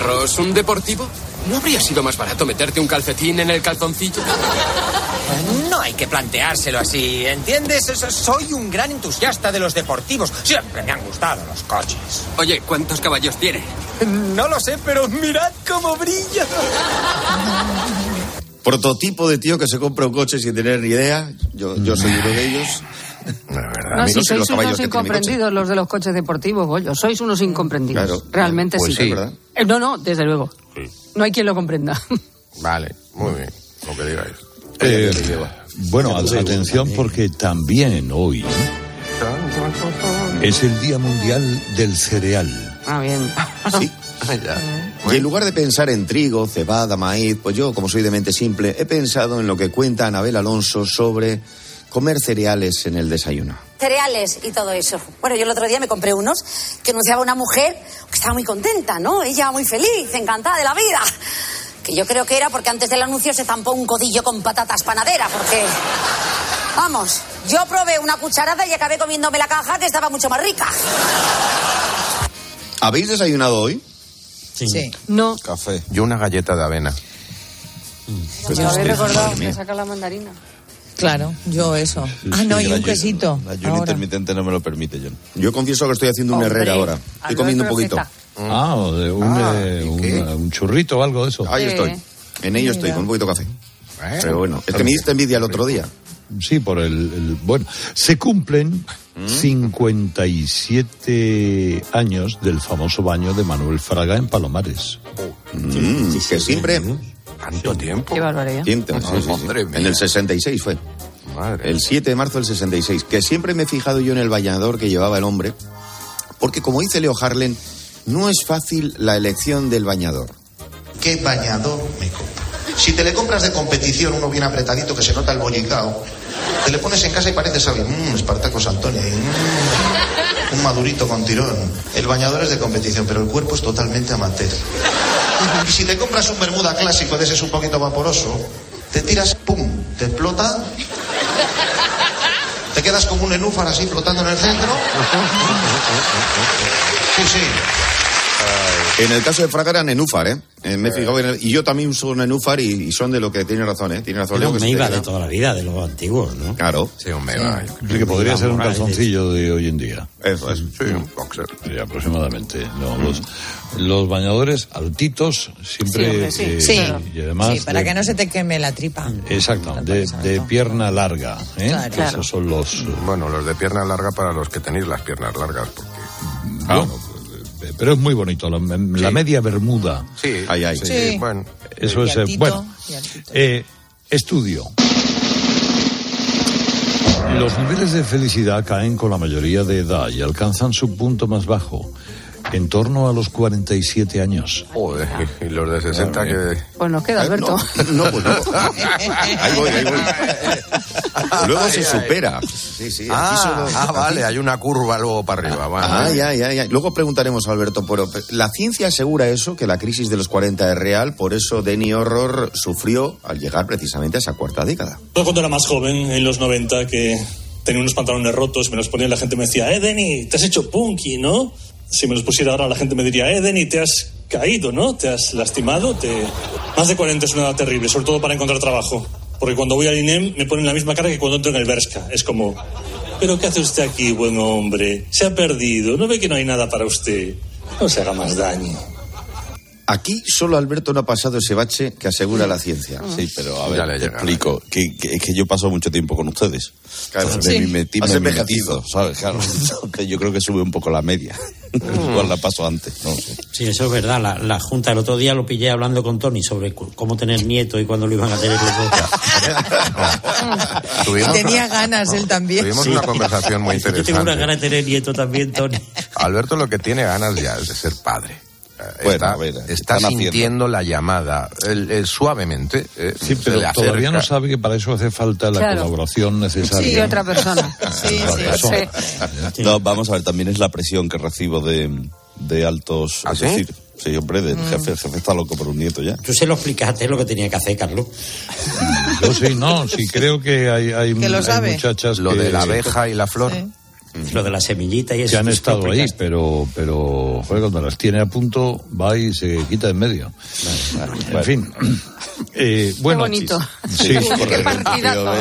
[SPEAKER 37] Ross, ¿un deportivo? ¿No habría sido más barato meterte un calcetín en el calzoncillo?
[SPEAKER 38] No hay que planteárselo así, ¿entiendes? Eso- Soy un gran entusiasta de los deportivos. Siempre me han gustado los coches.
[SPEAKER 37] Oye, ¿cuántos caballos tiene?
[SPEAKER 38] No lo sé, pero mirad cómo brilla.
[SPEAKER 33] Prototipo de tío que se compra un coche sin tener ni idea. Yo, yo soy uno de ellos.
[SPEAKER 27] No,
[SPEAKER 33] A mí
[SPEAKER 27] si
[SPEAKER 33] no sé
[SPEAKER 27] sois
[SPEAKER 33] los
[SPEAKER 27] unos incomprendidos los de los coches deportivos, Goyo. Sois unos incomprendidos.
[SPEAKER 33] Claro.
[SPEAKER 27] Realmente
[SPEAKER 28] Pues
[SPEAKER 27] sí.
[SPEAKER 28] sí.
[SPEAKER 33] ¿verdad?
[SPEAKER 27] Eh, No, no, desde luego. No hay quien lo comprenda.
[SPEAKER 28] Vale, muy bien. Lo que digáis.
[SPEAKER 26] Eh, bueno,
[SPEAKER 28] Sí,
[SPEAKER 26] atención porque también hoy es el Día Mundial del Cereal.
[SPEAKER 27] Ah, bien.
[SPEAKER 33] Sí. Y en lugar de pensar en trigo, cebada, maíz, pues yo, como soy de mente simple, he pensado en lo que cuenta Anabel Alonso sobre comer cereales en el desayuno.
[SPEAKER 39] cereales y todo eso. Bueno, yo el otro día me compré unos que anunciaba una mujer que estaba muy contenta, ¿no? Ella muy feliz, encantada de la vida. Que yo creo que era porque antes del anuncio se zampó un codillo con patatas panadera, porque... Vamos, yo probé una cucharada y acabé comiéndome la caja que estaba mucho más rica.
[SPEAKER 33] ¿Habéis desayunado hoy?
[SPEAKER 29] Sí.
[SPEAKER 27] No.
[SPEAKER 30] Café.
[SPEAKER 28] Yo una galleta de avena.
[SPEAKER 33] Pues
[SPEAKER 27] Me habéis recordado que saca la mandarina.
[SPEAKER 29] Claro, yo eso. Ah, no, y un quesito.
[SPEAKER 30] La ayuno
[SPEAKER 29] Ahora.
[SPEAKER 30] intermitente no me lo permite, John.
[SPEAKER 33] Yo confieso que estoy haciendo un
[SPEAKER 27] Hombre,
[SPEAKER 33] herrera ahora. Estoy comiendo un poquito.
[SPEAKER 27] Feta.
[SPEAKER 26] Ah, o de un,
[SPEAKER 33] Ah,
[SPEAKER 26] eh, eh, un churrito o algo de eso.
[SPEAKER 33] Ahí estoy. En ello estoy, con un poquito de café.
[SPEAKER 28] Bueno,
[SPEAKER 33] Pero bueno, es que me diste envidia el otro día.
[SPEAKER 26] Sí, por el, el- bueno, se cumplen 57 años del famoso baño de Manuel Fraga en Palomares.
[SPEAKER 33] Mm, que siempre...
[SPEAKER 28] ¿Tanto tiempo?
[SPEAKER 27] Qué barbaridad.
[SPEAKER 33] Siempre, sí, sí, sí.
[SPEAKER 28] Madre mía.
[SPEAKER 33] En el 66 fue.
[SPEAKER 28] Madre.
[SPEAKER 33] El 7 de marzo del 66. Que siempre me he fijado yo en el bañador que llevaba el hombre. Porque como dice Leo Harlen, no es fácil la elección del bañador.
[SPEAKER 40] ¿Qué bañador me compro? Si te le compras de competición uno bien apretadito que se nota el bollicao, te le pones en casa y pareces alguien, mmm, Espartaco Santoni, mm, un madurito con tirón. El bañador es de competición, pero el cuerpo es totalmente amateur. Y si te compras un bermuda clásico de ese es un poquito vaporoso, te tiras, pum, te explota, te quedas como un nenúfar así flotando en el centro. Sí, sí.
[SPEAKER 33] En el caso de Fraga era nenúfar, ¿eh? Eh, me he fijado en el- y yo también uso nenúfar y, y son de lo que tiene razón, ¿eh? Tiene razón.
[SPEAKER 32] Era
[SPEAKER 33] Leo,
[SPEAKER 32] un
[SPEAKER 33] queda.
[SPEAKER 32] de toda la vida, de los antiguos, ¿no?
[SPEAKER 33] Claro.
[SPEAKER 28] Sí, un mega.
[SPEAKER 26] Así que podría ser un calzoncillo de hoy en día.
[SPEAKER 33] Eso es.
[SPEAKER 28] Sí, un boxer.
[SPEAKER 26] Sí, aproximadamente. No, los, los bañadores altitos siempre.
[SPEAKER 29] Sí,
[SPEAKER 26] eh,
[SPEAKER 29] sí.
[SPEAKER 26] Y además.
[SPEAKER 29] Sí, para
[SPEAKER 26] de-
[SPEAKER 29] que no se te queme la tripa.
[SPEAKER 26] Exacto, de, de pierna larga. ¿eh?
[SPEAKER 29] Claro.
[SPEAKER 26] Esos
[SPEAKER 29] Claro.
[SPEAKER 26] son los.
[SPEAKER 28] Bueno, los de pierna larga para los que tenéis las piernas largas, porque...
[SPEAKER 26] Bueno, eh, pero es muy bonito. La, la media bermuda.
[SPEAKER 28] Sí,
[SPEAKER 33] Ay, ay.
[SPEAKER 28] sí,
[SPEAKER 29] Sí.
[SPEAKER 28] bueno.
[SPEAKER 26] Eso
[SPEAKER 29] Y
[SPEAKER 26] es. eh,
[SPEAKER 29] altito,
[SPEAKER 26] bueno, eh, estudio. Los niveles de felicidad caen con la mayoría de edad y alcanzan su punto más bajo, en torno a los 47 años.
[SPEAKER 28] Joder, y los de 60 que...
[SPEAKER 27] Pues nos queda, Alberto.
[SPEAKER 33] No, pues no. Ahí voy, ahí voy. Luego se supera. Sí, sí. aquí
[SPEAKER 28] Ah,
[SPEAKER 33] solo-
[SPEAKER 28] ah, vale, hay una curva luego para arriba. vale.
[SPEAKER 33] Ay, ay, ay, ay. Luego preguntaremos a Alberto, pero la ciencia asegura eso, que la crisis de los 40 es real, por eso Denny Horror sufrió al llegar precisamente a esa cuarta década.
[SPEAKER 41] Yo cuando era más joven, en los 90, que tenía unos pantalones rotos, me los ponía y la gente me decía, eh, Denny, te has hecho punky, ¿no? Si me los pusiera ahora, la gente me diría, eh, Denny, te has caído, ¿no? Te has lastimado, te... Más de 40 es una edad terrible, sobre todo para encontrar trabajo. Porque cuando voy al INEM me ponen la misma cara que cuando entro en el Berska. Es como, ¿pero qué hace usted aquí, buen hombre? Se ha perdido, ¿no ve que no hay nada para usted? No se haga más daño.
[SPEAKER 33] Aquí solo Alberto no ha pasado ese bache que asegura la ciencia.
[SPEAKER 30] Sí, pero a
[SPEAKER 28] Ya
[SPEAKER 30] ver, te explico. Que, que- es que yo paso mucho tiempo con ustedes.
[SPEAKER 33] Claro.
[SPEAKER 30] Entonces,
[SPEAKER 33] Sí.
[SPEAKER 30] me
[SPEAKER 33] Has
[SPEAKER 30] me
[SPEAKER 33] envejecido.
[SPEAKER 30] mimetizo, ¿sabes? Claro. Entonces, yo creo que sube un poco la media. Igual la paso antes, no sé.
[SPEAKER 32] Sí, eso es verdad. La, la Junta el otro día lo pillé hablando con Tony sobre cómo tener nieto y cuándo lo iban a tener los
[SPEAKER 29] tenía ganas él también.
[SPEAKER 28] tuvimos una conversación muy
[SPEAKER 32] Yo tengo una
[SPEAKER 28] interesante.
[SPEAKER 32] gana de tener nieto también, Tony.
[SPEAKER 28] Alberto lo que tiene ganas ya es de ser padre. Eh,
[SPEAKER 30] Bueno,
[SPEAKER 28] está,
[SPEAKER 30] a ver,
[SPEAKER 28] está sintiendo la llamada el- el suavemente. eh,
[SPEAKER 26] Sí, pero todavía no sabe que para eso hace falta la
[SPEAKER 27] Claro.
[SPEAKER 26] colaboración necesaria.
[SPEAKER 27] Sí, otra persona.
[SPEAKER 29] Sí,
[SPEAKER 26] Otra
[SPEAKER 29] sí,
[SPEAKER 26] persona.
[SPEAKER 27] sí.
[SPEAKER 30] No, vamos a ver, también es la presión que recibo de, de altos.
[SPEAKER 28] ¿Ah,
[SPEAKER 30] es
[SPEAKER 28] sí?
[SPEAKER 30] decir, sí, hombre, del jefe. El jefe está loco por un nieto ya.
[SPEAKER 32] Tú se lo explicaste lo que tenía que hacer, Carlos.
[SPEAKER 26] Yo sí, no, sí creo que hay, hay,
[SPEAKER 29] Que lo
[SPEAKER 26] hay
[SPEAKER 29] sabe.
[SPEAKER 26] muchachas
[SPEAKER 28] Lo
[SPEAKER 26] que,
[SPEAKER 28] de la abeja y la flor.
[SPEAKER 29] Sí.
[SPEAKER 32] Lo de la semillita y eso.
[SPEAKER 26] que han estado ahí, pero, pero joder, cuando las tiene a punto, va y se quita en medio. En fin. Eh, bueno,
[SPEAKER 27] bonito.
[SPEAKER 26] Sí,
[SPEAKER 27] Qué partidazo.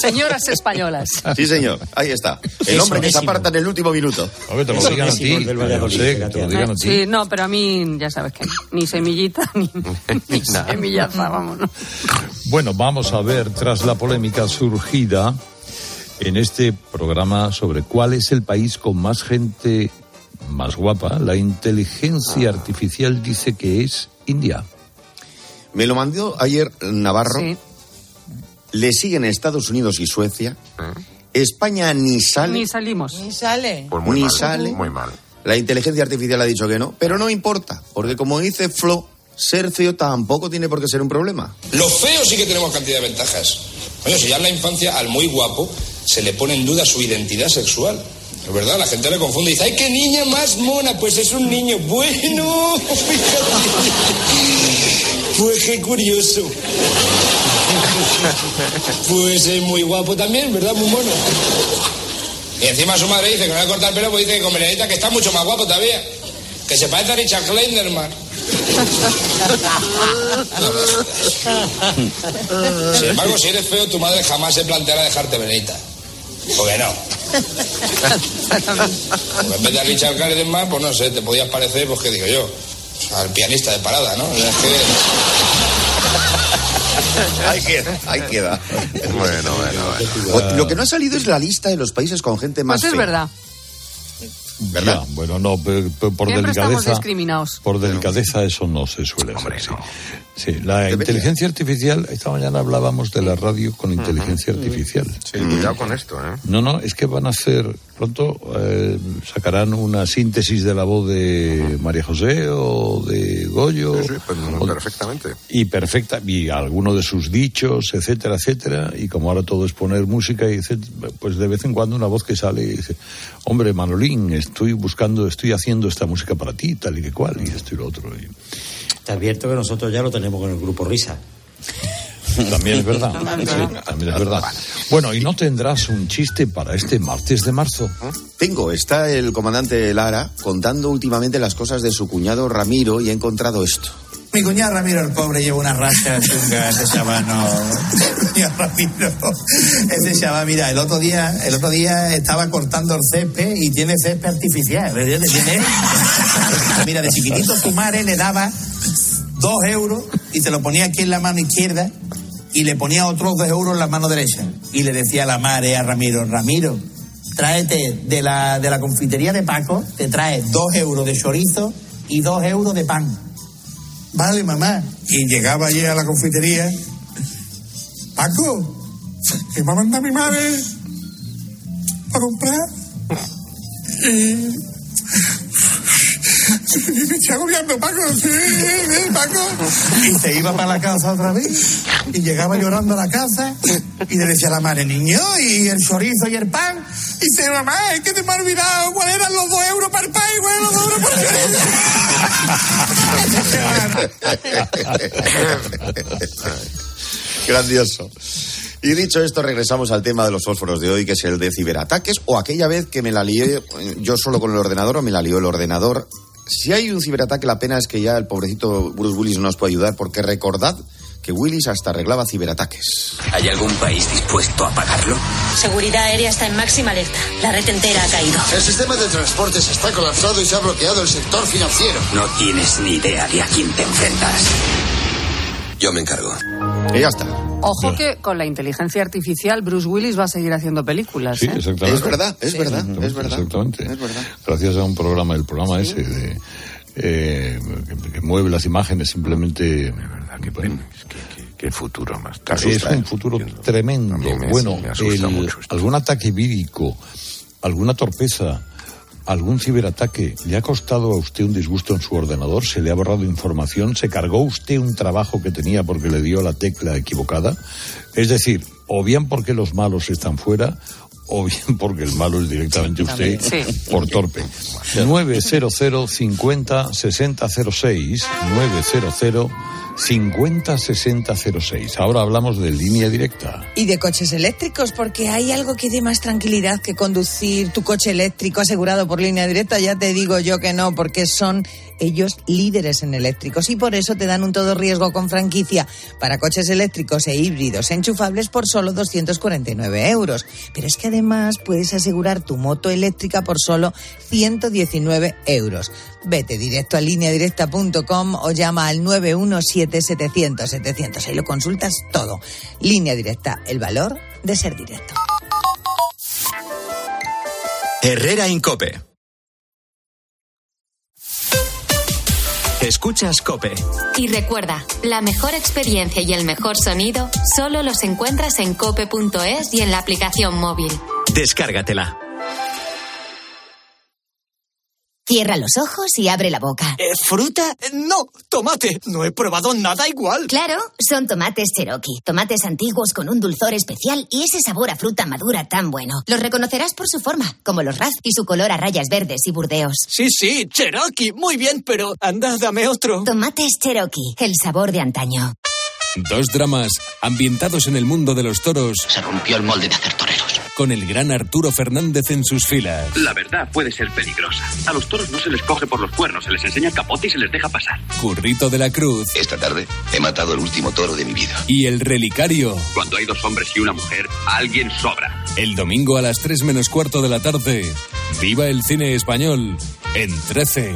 [SPEAKER 27] Señoras españolas.
[SPEAKER 33] Sí, señor. Ahí está. El hombre que se aparta en el último minuto.
[SPEAKER 26] A ver, te lo digan a ti. sé,
[SPEAKER 32] fíjate.
[SPEAKER 26] te lo digan a ti.
[SPEAKER 27] Sí, no, pero a mí ya sabes que no. ni semillita ni, ni semillaza, vámonos.
[SPEAKER 26] Bueno, vamos a ver, tras la polémica surgida en este programa sobre cuál es el país con más gente más guapa, la inteligencia artificial dice que es India.
[SPEAKER 33] Me lo mandó ayer Navarro.
[SPEAKER 27] Sí.
[SPEAKER 33] Le siguen Estados Unidos y Suecia. España ni sale.
[SPEAKER 27] Ni salimos.
[SPEAKER 29] Ni sale.
[SPEAKER 28] Pues muy
[SPEAKER 33] Ni
[SPEAKER 28] mal,
[SPEAKER 33] sale.
[SPEAKER 28] Muy mal.
[SPEAKER 33] La inteligencia artificial ha dicho que no, pero no importa, porque como dice Flo, ser feo tampoco tiene por qué ser un problema.
[SPEAKER 42] Los feos sí que tenemos cantidad de ventajas. Coño, si ya en la infancia al muy guapo se le pone en duda su identidad sexual. Es verdad, la gente le confunde y dice, ¡ay, qué niña más mona! Pues es un niño. Bueno, fíjate. Pues qué curioso. Pues es muy guapo también, ¿verdad? Muy mono. Y encima su madre dice que no le va a cortar el pelo, pues dice que con Benedita que está mucho más guapo todavía. Que se parece a Richard Kleinerman. Sin embargo, si eres feo, tu madre jamás se planteará dejarte Benedita. Porque no. Porque en vez de a Richard Kleinerman, pues no sé, te podías parecer, pues qué digo yo, al pianista de parada, ¿no? Es que...
[SPEAKER 33] Ahí queda, ahí queda.
[SPEAKER 28] Bueno, bueno, bueno.
[SPEAKER 33] Lo que no ha salido es la lista de los países con gente más
[SPEAKER 27] Pues es
[SPEAKER 33] fea.
[SPEAKER 27] verdad.
[SPEAKER 33] ¿Verdad?
[SPEAKER 26] Ya, bueno, no, pero- pero por
[SPEAKER 27] Siempre
[SPEAKER 26] delicadeza.
[SPEAKER 27] discriminados.
[SPEAKER 26] Por delicadeza eso no se suele hacer. sí. Sí, la inteligencia artificial, esta mañana hablábamos de la radio con inteligencia artificial.
[SPEAKER 28] Sí, cuidado con esto, ¿eh?
[SPEAKER 26] No, no, es que van a hacer, pronto eh, sacarán una síntesis de la voz de María José o de Goyo.
[SPEAKER 28] Sí, sí, pues,
[SPEAKER 26] o-
[SPEAKER 28] perfectamente.
[SPEAKER 26] y perfecta, y alguno de sus dichos, etcétera, etcétera, y como ahora todo es poner música, y etcétera, pues de vez en cuando una voz que sale y dice, hombre, Manolín, estoy buscando, estoy haciendo esta música para ti, tal y que cual, y esto y lo otro. y-
[SPEAKER 32] Te advierto que nosotros ya lo tenemos con el grupo Risa.
[SPEAKER 26] También es verdad. Sí, también es verdad. Bueno, ¿y no tendrás un chiste para este martes de marzo?
[SPEAKER 33] Tengo, está el comandante Lara contando últimamente las cosas de su cuñado Ramiro y he encontrado esto.
[SPEAKER 43] Mi cuñado Ramiro, el pobre, lleva una racha chunga, ese chaval no. Cuñado Ramiro, ese chaval, mira, el otro día, el otro día estaba cortando el césped y tiene césped artificial, ¿verdad? Tiene- Mira, de chiquitito su madre le daba dos euros y se lo ponía aquí en la mano izquierda y le ponía otros dos euros en la mano derecha. Y le decía a la madre a Ramiro, Ramiro, tráete de la, de la confitería de Paco, te trae dos euros de chorizo y dos euros de pan. Vale, mamá. Y llegaba allí a la confitería. Paco, que me ha mandado mi madre para comprar. Y... Me estoy agobiando, Paco. Sí, sí, Paco. Y se iba para la casa otra vez. Y llegaba llorando a la casa. Y le decía a la madre, niño, y el chorizo y el pan. Y dice, mamá, es que te me ha olvidado cuáles eran los dos euros para el pan y cuáles eran los dos euros para el chorizo.
[SPEAKER 33] Grandioso. Y dicho esto, regresamos al tema de los fósforos de hoy, que es el de ciberataques, o aquella vez que me la lié yo solo con el ordenador o me la lió el ordenador. Si hay un ciberataque, la pena es que ya el pobrecito Bruce Willis no nos puede ayudar, porque recordad que Willis hasta arreglaba ciberataques.
[SPEAKER 44] ¿Hay algún país dispuesto a pagarlo?
[SPEAKER 45] Seguridad aérea está en máxima alerta. La red entera ha caído.
[SPEAKER 40] El sistema de transportes está colapsado y se ha bloqueado el sector financiero.
[SPEAKER 44] No tienes ni idea de a quién te enfrentas.
[SPEAKER 46] Yo me encargo.
[SPEAKER 33] Y ya está.
[SPEAKER 27] Ojo que con la inteligencia artificial Bruce Willis va a seguir haciendo películas.
[SPEAKER 26] Sí,
[SPEAKER 27] ¿eh?
[SPEAKER 26] exactamente.
[SPEAKER 33] Es verdad, es
[SPEAKER 27] Sí.
[SPEAKER 33] verdad, es verdad.
[SPEAKER 26] Exactamente.
[SPEAKER 33] Es verdad.
[SPEAKER 26] Gracias a un programa, el programa ese de, eh, que, que mueve las imágenes simplemente. bueno,
[SPEAKER 28] Qué futuro más
[SPEAKER 26] es un futuro tremendo.
[SPEAKER 28] A mí me-
[SPEAKER 26] bueno,
[SPEAKER 28] me asusta
[SPEAKER 26] el-
[SPEAKER 28] mucho
[SPEAKER 26] algún ataque vírico, alguna torpeza, algún ciberataque, ¿le ha costado a usted un disgusto en su ordenador? ¿Se le ha borrado información? ¿Se cargó usted un trabajo que tenía porque le dio la tecla equivocada? Es decir, o bien porque los malos están fuera, o bien porque el malo es directamente usted
[SPEAKER 27] También, sí.
[SPEAKER 26] por torpe. 900 50 60 06 900 50 60 06. Ahora hablamos de línea directa.
[SPEAKER 29] Y de coches eléctricos, porque hay algo que dé más tranquilidad que conducir tu coche eléctrico asegurado por línea directa. Ya te digo yo que no, porque son ellos líderes en eléctricos y por eso te dan un todo riesgo con franquicia para coches eléctricos e híbridos enchufables por solo 249 euros. Pero es que además puedes asegurar tu moto eléctrica por solo 119 euros. Vete directo a lineadirecta.com o llama al 917-700-700. Ahí lo consultas todo. Línea directa, el valor de ser directo.
[SPEAKER 5] Herrera Incope. Escuchas Cope.
[SPEAKER 6] Y recuerda, la mejor experiencia y el mejor sonido solo los encuentras en cope.es y en la aplicación móvil.
[SPEAKER 5] Descárgatela.
[SPEAKER 47] Cierra los ojos y abre la boca.
[SPEAKER 44] Eh, ¿Fruta? No, tomate. No he probado nada igual.
[SPEAKER 47] Claro, son tomates Cherokee, tomates antiguos con un dulzor especial y ese sabor a fruta madura tan bueno. Los reconocerás por su forma, como los raz y su color a rayas verdes y burdeos.
[SPEAKER 44] Sí, sí, Cherokee. Muy bien, pero anda, dame otro.
[SPEAKER 47] Tomates Cherokee, el sabor de antaño.
[SPEAKER 48] Dos dramas ambientados en el mundo de los toros.
[SPEAKER 44] Se rompió el molde de hacer toreros.
[SPEAKER 48] Con el gran Arturo Fernández en sus filas.
[SPEAKER 49] La verdad puede ser peligrosa. A los toros no se les coge por los cuernos, se les enseña el capote y se les deja pasar.
[SPEAKER 48] Currito de la Cruz.
[SPEAKER 46] Esta tarde he matado el último toro de mi vida.
[SPEAKER 48] Y el relicario.
[SPEAKER 49] Cuando hay dos hombres y una mujer, alguien sobra.
[SPEAKER 48] El domingo a las 3 menos cuarto de la tarde. Viva el cine español en 13.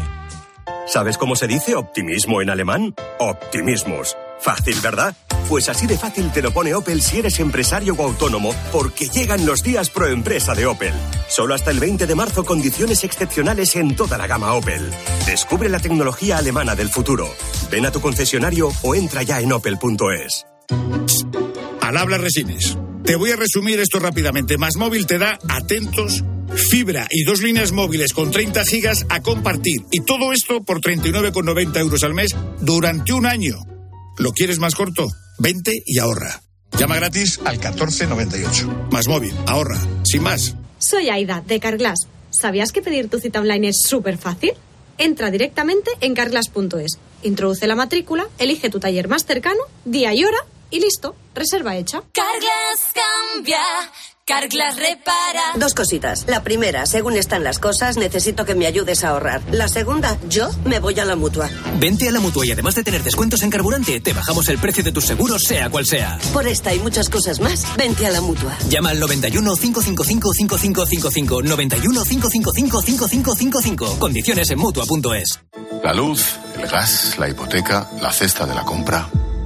[SPEAKER 50] ¿Sabes cómo se dice optimismo en alemán? Optimismus. Fácil, ¿verdad? Pues así de fácil te lo pone Opel si eres empresario o autónomo, porque llegan los días pro empresa de Opel. Solo hasta el 20 de marzo condiciones excepcionales en toda la gama Opel. Descubre la tecnología alemana del futuro. Ven a tu concesionario o entra ya en opel.es.
[SPEAKER 22] Al habla Resines. Te voy a resumir esto rápidamente. Más móvil te da atentos, fibra y dos líneas móviles con 30 gigas a compartir. Y todo esto por 39,90 euros al mes durante un año. ¿Lo quieres más corto? Vente y ahorra. Llama gratis al 1498. Más móvil, ahorra. Sin más.
[SPEAKER 51] Soy Aida, de Carglass. ¿Sabías que pedir tu cita online es súper fácil? Entra directamente en carglass.es, introduce la matrícula, elige tu taller más cercano, día y hora
[SPEAKER 52] y listo, reserva hecha.
[SPEAKER 53] Carglass cambia. Carglass repara.
[SPEAKER 49] Dos cositas. La primera, según están las cosas, necesito que me ayudes a ahorrar. La segunda, yo me voy a la mutua.
[SPEAKER 54] Vente a la mutua y además de tener descuentos en carburante, te bajamos el precio de tus seguros, sea cual sea.
[SPEAKER 49] Por esta y muchas cosas más, vente a la mutua.
[SPEAKER 54] Llama al 91 555 5555. 91 555 5555. Condiciones en mutua.es.
[SPEAKER 55] La luz, el gas, la hipoteca, la cesta de la compra.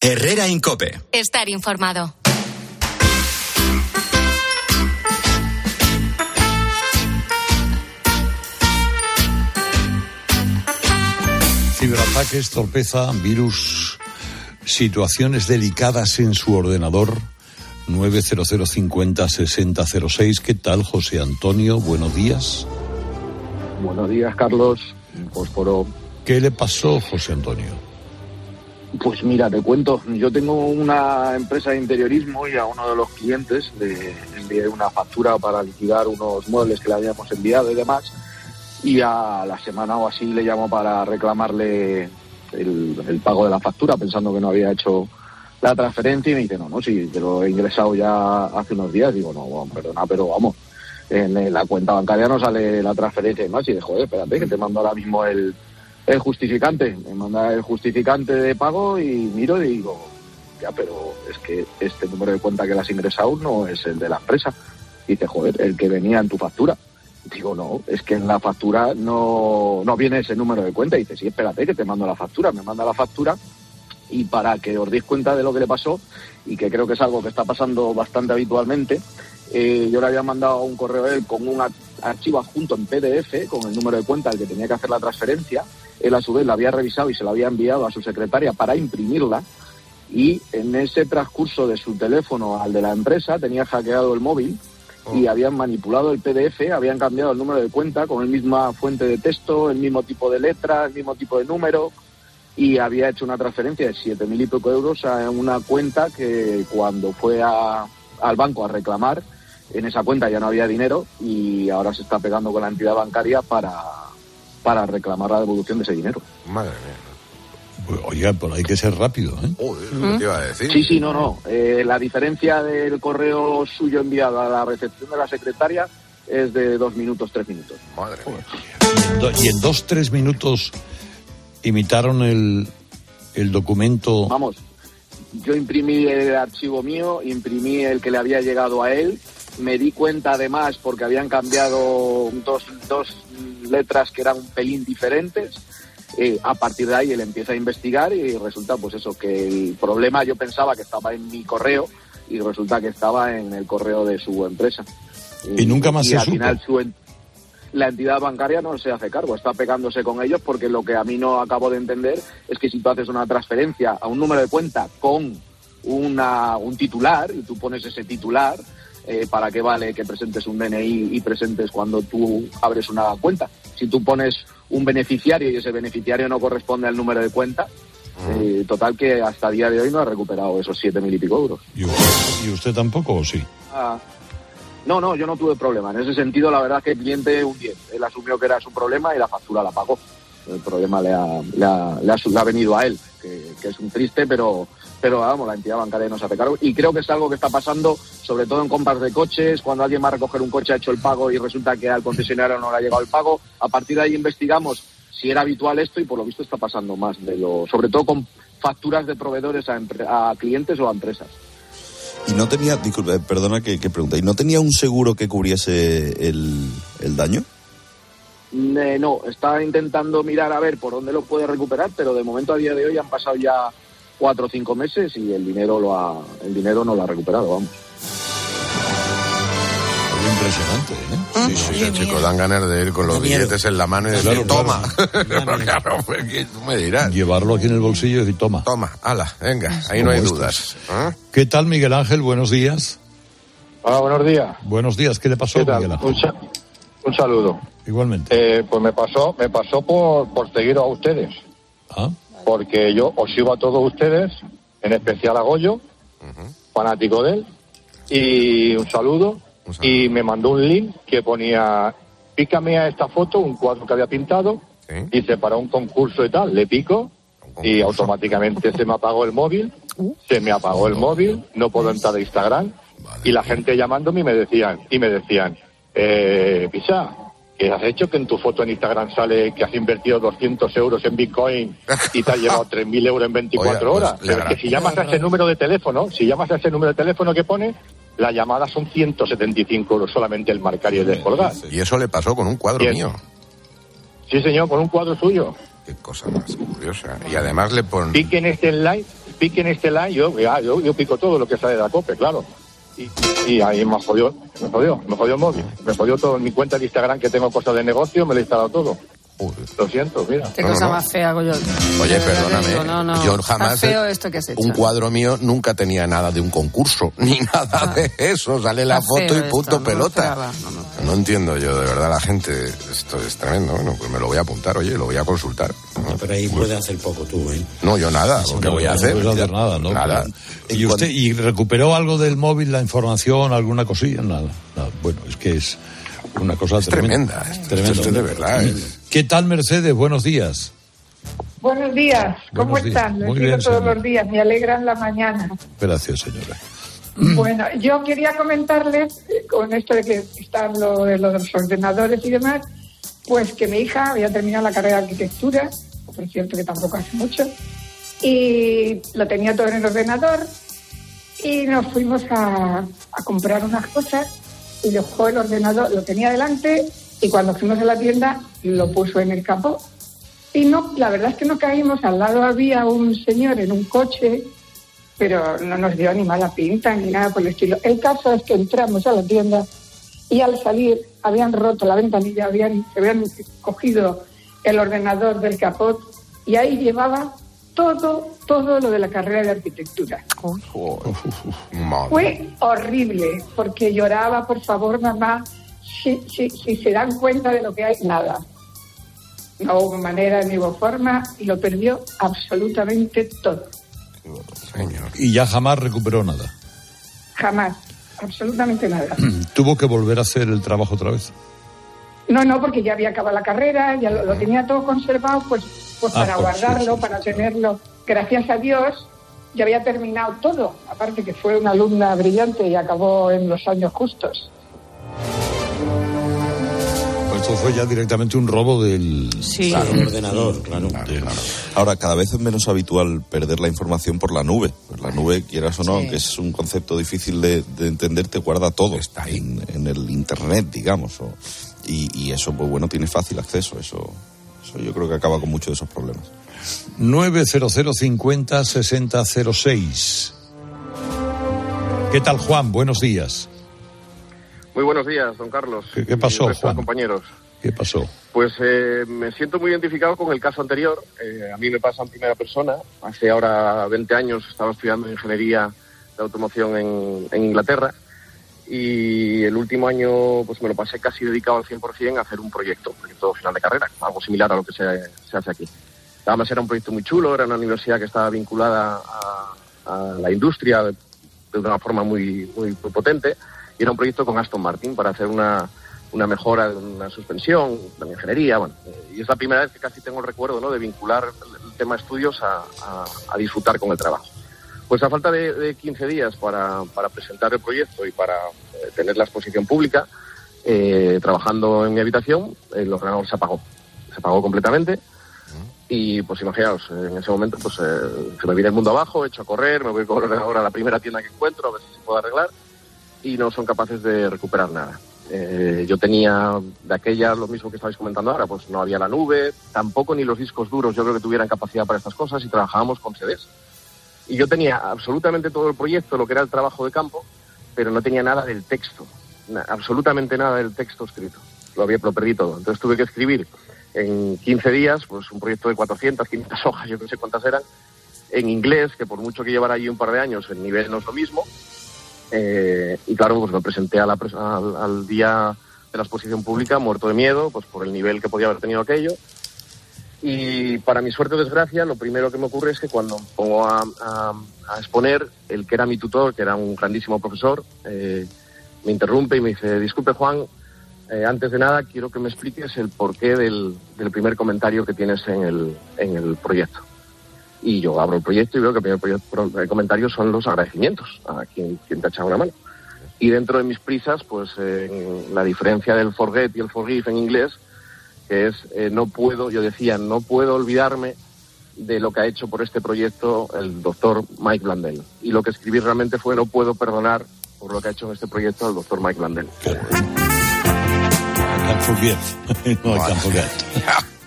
[SPEAKER 13] Herrera Incope.
[SPEAKER 6] Estar informado.
[SPEAKER 26] Ciberataques, torpeza, virus, situaciones delicadas en su ordenador. 90050 6006. ¿Qué tal, José Antonio? Buenos días.
[SPEAKER 56] Buenos días, Carlos. Fósforo.
[SPEAKER 26] ¿Qué le pasó, José Antonio?
[SPEAKER 56] Pues mira, te cuento. Yo tengo una empresa de interiorismo y a uno de los clientes le envié una factura para liquidar unos muebles que le habíamos enviado y demás. Y a la semana o así le llamo para reclamarle el, pago de la factura, pensando que no había hecho la transferencia. Y me dice, no, no, sí, te lo he ingresado ya hace unos días. Digo, no, bueno, perdona, pero vamos. En la cuenta bancaria no sale la transferencia y más. Y de joder, espérate, que te mando ahora mismo el, el justificante. Me manda el justificante de pago y miro y digo, ya, pero es que este número de cuenta que le has ingresado no es el de la empresa. Y dice, joder, el que venía en tu factura. Digo, no, es que en la factura no, no viene ese número de cuenta. Y dice, sí, espérate, que te mando la factura. Me manda la factura y para que os deis cuenta de lo que le pasó y que creo que es algo que está pasando bastante habitualmente, eh, yo le había mandado un correo a él con un ar- archivo adjunto en PDF con el número de cuenta al que tenía que hacer la transferencia. Él a su vez la había revisado y se la había enviado a su secretaria para imprimirla. Y en ese transcurso de su teléfono al de la empresa tenía hackeado el móvil y habían manipulado el PDF, habían cambiado el número de cuenta con la misma fuente de texto, el mismo tipo de letra, el mismo tipo de número y había hecho una transferencia de siete mil y pico euros a una cuenta que cuando fue a- al banco a reclamar, en esa cuenta ya no había dinero y ahora se está pegando con la entidad bancaria para, para reclamar la devolución de ese dinero.
[SPEAKER 28] Madre mía.
[SPEAKER 26] Pues, Oiga, pero hay que ser rápido, ¿eh?
[SPEAKER 28] Joder, ¿qué te iba a decir?
[SPEAKER 56] Sí, sí, no, no. Eh, la diferencia del correo suyo enviado a la recepción de la secretaria es de dos minutos, tres minutos.
[SPEAKER 28] Madre mía.
[SPEAKER 26] Y en, do- y en dos, tres minutos imitaron el, el documento.
[SPEAKER 56] Vamos, yo imprimí el archivo mío, imprimí el que le había llegado a él, me di cuenta además porque habían cambiado dos, dos letras que eran un pelín diferentes. Eh, a partir de ahí él empieza a investigar y resulta pues eso, que el problema yo pensaba que estaba en mi correo y resulta que estaba en el correo de su empresa.
[SPEAKER 26] Y nunca más
[SPEAKER 56] y
[SPEAKER 26] se
[SPEAKER 56] al
[SPEAKER 26] supo.
[SPEAKER 56] final su la entidad bancaria no se hace cargo, está pegándose con ellos porque lo que a mí no acabo de entender es que si tú haces una transferencia a un número de cuenta con una, un titular y tú pones ese titular, eh, ¿para qué vale que presentes un DNI y presentes cuando tú abres una cuenta? Si tú pones un beneficiario y ese beneficiario no corresponde al número de cuenta, eh, total que hasta día de hoy no ha recuperado esos siete mil y pico euros.
[SPEAKER 26] ¿Y usted, y usted tampoco o sí?
[SPEAKER 56] Ah, no, no, yo no tuve problema. En ese sentido, la verdad es que el cliente un 10. Él asumió que era su problema y la factura la pagó. El problema le ha, le ha, le ha venido a él, que, es un triste, pero, pero vamos, la entidad bancaria no se hace cargo. Y creo que es algo que está pasando, sobre todo en compras de coches, cuando alguien va a recoger un coche, ha hecho el pago y resulta que al concesionario no le ha llegado el pago. A partir de ahí investigamos si era habitual esto y por lo visto está pasando más de lo, sobre todo con facturas de proveedores a, a clientes o a empresas.
[SPEAKER 33] Y no tenía, disculpe, perdona que, que pregunta, ¿y no tenía un seguro que cubriese el, el daño?
[SPEAKER 56] Eh, no, está intentando mirar a ver por dónde lo puede recuperar, pero de momento a día de hoy han pasado ya cuatro o cinco meses y el dinero lo ha, el dinero no lo ha recuperado, vamos.
[SPEAKER 26] Impresionante, ¿eh?
[SPEAKER 28] Sí, sí, chico, dan ganas de ir con los billetes en la mano y decir,
[SPEAKER 26] Claro,
[SPEAKER 28] toma. Claro, pues, que tú me dirás.
[SPEAKER 26] Llevarlo aquí en el bolsillo y decir, toma.
[SPEAKER 28] Toma, ala, venga, ahí no hay dudas. ¿eh?
[SPEAKER 26] ¿Qué tal, Miguel Ángel? Buenos días.
[SPEAKER 57] Hola, buenos días.
[SPEAKER 26] Buenos días. ¿Qué le pasó,
[SPEAKER 57] ¿Qué tal?
[SPEAKER 26] Miguel Ángel?
[SPEAKER 57] Un saludo.
[SPEAKER 26] Igualmente.
[SPEAKER 57] Eh, pues me pasó, me pasó por, por seguir a ustedes.
[SPEAKER 26] Ah.
[SPEAKER 57] Porque yo os sigo a todos ustedes, en especial a Goyo, fanático de él. Y un saludo. Y me mandó un link que ponía, pícame a esta foto, un cuadro que había pintado. Dice, para un concurso y tal. Le pico y automáticamente se me apagó el móvil. Se me apagó el móvil, no puedo entrar a Instagram. Y la gente llamándome y me decían, y me decían, eh, Pisa, ¿qué has hecho que en tu foto en Instagram sale que has invertido 200 euros en Bitcoin y te has llevado 3.000 euros en 24
[SPEAKER 28] Oiga, pues,
[SPEAKER 57] horas? Pero es que si llamas a ese número de teléfono, si llamas a ese número de teléfono que pone, la llamada son 175 euros solamente el marcar y el descolgar.
[SPEAKER 28] Y eso le pasó con un cuadro mío.
[SPEAKER 57] Sí, señor, con un cuadro suyo.
[SPEAKER 28] Qué cosa más curiosa. Y además le pon...
[SPEAKER 57] Pique en este line, pique en este line, yo, ya, yo, yo pico todo lo que sale de la COPE, claro. Y, ahí me jodió, me jodió, me jodió el móvil, me jodió todo mi cuenta de Instagram que tengo cosas de negocio, me lo he instalado todo. Lo siento, mira.
[SPEAKER 58] Qué cosa más fea, Goyo.
[SPEAKER 28] Oye, perdóname,
[SPEAKER 58] digo, no, no.
[SPEAKER 28] yo
[SPEAKER 58] Está
[SPEAKER 28] jamás...
[SPEAKER 58] feo esto que has hecho.
[SPEAKER 28] Un cuadro mío nunca tenía nada de un concurso, ni nada de eso. Sale la
[SPEAKER 58] Ah.
[SPEAKER 28] Foto y punto
[SPEAKER 58] esto, no
[SPEAKER 28] pelota.
[SPEAKER 58] no,
[SPEAKER 28] No entiendo yo, de verdad, la gente. Esto es tremendo. Bueno, pues me lo voy a apuntar, oye, lo voy a consultar.
[SPEAKER 59] Pero ahí puedes hacer poco tú, ¿eh?
[SPEAKER 28] No, yo nada,
[SPEAKER 26] Eso
[SPEAKER 28] lo que
[SPEAKER 26] no,
[SPEAKER 28] voy a
[SPEAKER 26] no
[SPEAKER 28] hacer.
[SPEAKER 26] puedes hacer nada, ¿no?
[SPEAKER 28] Nada.
[SPEAKER 26] ¿Y usted y recuperó algo del móvil, la información, alguna cosilla? Nada. nada. Bueno, es que es una cosa
[SPEAKER 28] tremenda,
[SPEAKER 26] Tremenda.
[SPEAKER 28] esto es de verdad, es-
[SPEAKER 26] ¿Qué tal, Mercedes? Buenos días.
[SPEAKER 51] Buenos días, ¿cómo
[SPEAKER 26] Buenos días.
[SPEAKER 51] están? Los
[SPEAKER 26] Muy bien,
[SPEAKER 51] todos
[SPEAKER 26] señora.
[SPEAKER 51] los días, me alegran la mañana.
[SPEAKER 26] Gracias, señora.
[SPEAKER 51] Bueno, yo quería comentarles, eh, con esto de que están lo de los ordenadores y demás, pues que mi hija había terminado la carrera de arquitectura, por cierto que tampoco hace mucho, y lo tenía todo en el ordenador, y nos fuimos a, a comprar unas cosas, y dejó el ordenador, lo tenía delante, y cuando fuimos a la tienda lo puso en el capó. Y no, la verdad es que no caímos, al lado había un señor en un coche, pero no nos dio ni mala pinta ni nada por el estilo. El caso es que entramos a la tienda y al salir habían roto la ventanilla, habían, se habían cogido el ordenador del capot y ahí llevaba todo, todo lo de la carrera de arquitectura. Fue horrible, porque lloraba, por favor, mamá, si, si, si se dan cuenta de lo que hay, nada. No hubo manera ni hubo forma y lo perdió absolutamente todo.
[SPEAKER 26] Y ya jamás recuperó nada.
[SPEAKER 51] Jamás, absolutamente nada.
[SPEAKER 26] Tuvo que volver a hacer el trabajo otra vez.
[SPEAKER 51] No, no, porque ya había acabado la carrera, ya lo, lo tenía todo conservado, pues, pues
[SPEAKER 26] Ah,
[SPEAKER 51] para
[SPEAKER 26] pues sí,
[SPEAKER 51] guardarlo,
[SPEAKER 26] sí,
[SPEAKER 51] para tenerlo. Gracias a Dios, ya había terminado todo. Aparte que fue una alumna brillante y acabó en los años justos.
[SPEAKER 26] Pues esto fue ya directamente un robo del,
[SPEAKER 59] Claro, ordenador, claro.
[SPEAKER 60] Ahora, cada vez es menos habitual perder la información por la nube. Pues la nube, quieras o no, aunque es un concepto difícil de, de entender, te guarda todo. Está ahí. En, en el Internet, digamos. o- y, y eso, pues bueno, tiene fácil acceso. Eso, eso yo creo que acaba con muchos de esos problemas.
[SPEAKER 26] 90050 6006. ¿Qué tal, Juan? Buenos días.
[SPEAKER 61] Muy buenos días, don Carlos.
[SPEAKER 26] ¿Qué- pasó, Juan?
[SPEAKER 61] compañeros.
[SPEAKER 26] ¿Qué pasó?
[SPEAKER 61] Pues eh, me siento muy identificado con el caso anterior. Eh, a mí me pasa en primera persona. Hace ahora 20 años estaba estudiando ingeniería de automoción en, en Inglaterra y el último año pues me lo pasé casi dedicado al 100% a hacer un proyecto, un proyecto final de carrera, algo similar a lo que se, hace aquí. Además era un proyecto muy chulo, era una universidad que estaba vinculada a, la industria de, una forma muy, muy, potente y era un proyecto con Aston Martin para hacer una, una mejora de una suspensión, de la ingeniería, bueno, eh, y es la primera vez que casi tengo el recuerdo ¿no? de vincular el, tema estudios a disfrutar con el trabajo. Pues a falta de, de 15 días para, presentar el proyecto y para eh, tener la exposición pública, eh, trabajando en mi habitación, el ordenador se apagó. Se apagó completamente y pues imaginaos, en ese momento pues eh, se me viene el mundo abajo, echo a correr, me voy con el ordenador a la primera tienda que encuentro a ver si se puede arreglar y no son capaces de recuperar nada. Yo tenía de aquella lo mismo que estabais comentando ahora, pues no había la nube, tampoco ni los discos duros yo creo que tuvieran capacidad para estas cosas y trabajábamos con CDs. Y yo tenía absolutamente todo el proyecto, lo que era el trabajo de campo, pero no tenía nada del texto. absolutamente nada del texto escrito. Lo había lo todo. Entonces tuve que escribir en 15 días, pues un proyecto de 400, 500 hojas, yo no sé cuántas eran, en inglés, que por mucho que llevara allí un par de años, el nivel no es lo mismo. Eh, y claro, pues me presenté a la al, al día de la exposición pública muerto de miedo, pues por el nivel que podía haber tenido aquello. Y para mi suerte o desgracia, lo primero que me ocurre es que cuando me pongo a, exponer, el que era mi tutor, que era un grandísimo profesor, eh, me interrumpe y me dice, disculpe Juan, eh, antes de nada quiero que me expliques el porqué del, primer comentario que tienes en el, en el proyecto. Y yo abro el proyecto y veo que el primer proyecto- pro- eh, comentario son los agradecimientos a quien, quien te ha echado una mano. Y dentro de mis prisas, pues eh, la diferencia del forget y el forgive en inglés, que es eh, no puedo, yo decía, no puedo olvidarme de lo que ha hecho por este proyecto el doctor Mike Blandel. Y lo que escribí realmente fue no puedo perdonar por lo que ha hecho en este proyecto el doctor Mike Blandel.
[SPEAKER 26] I can't forget. no.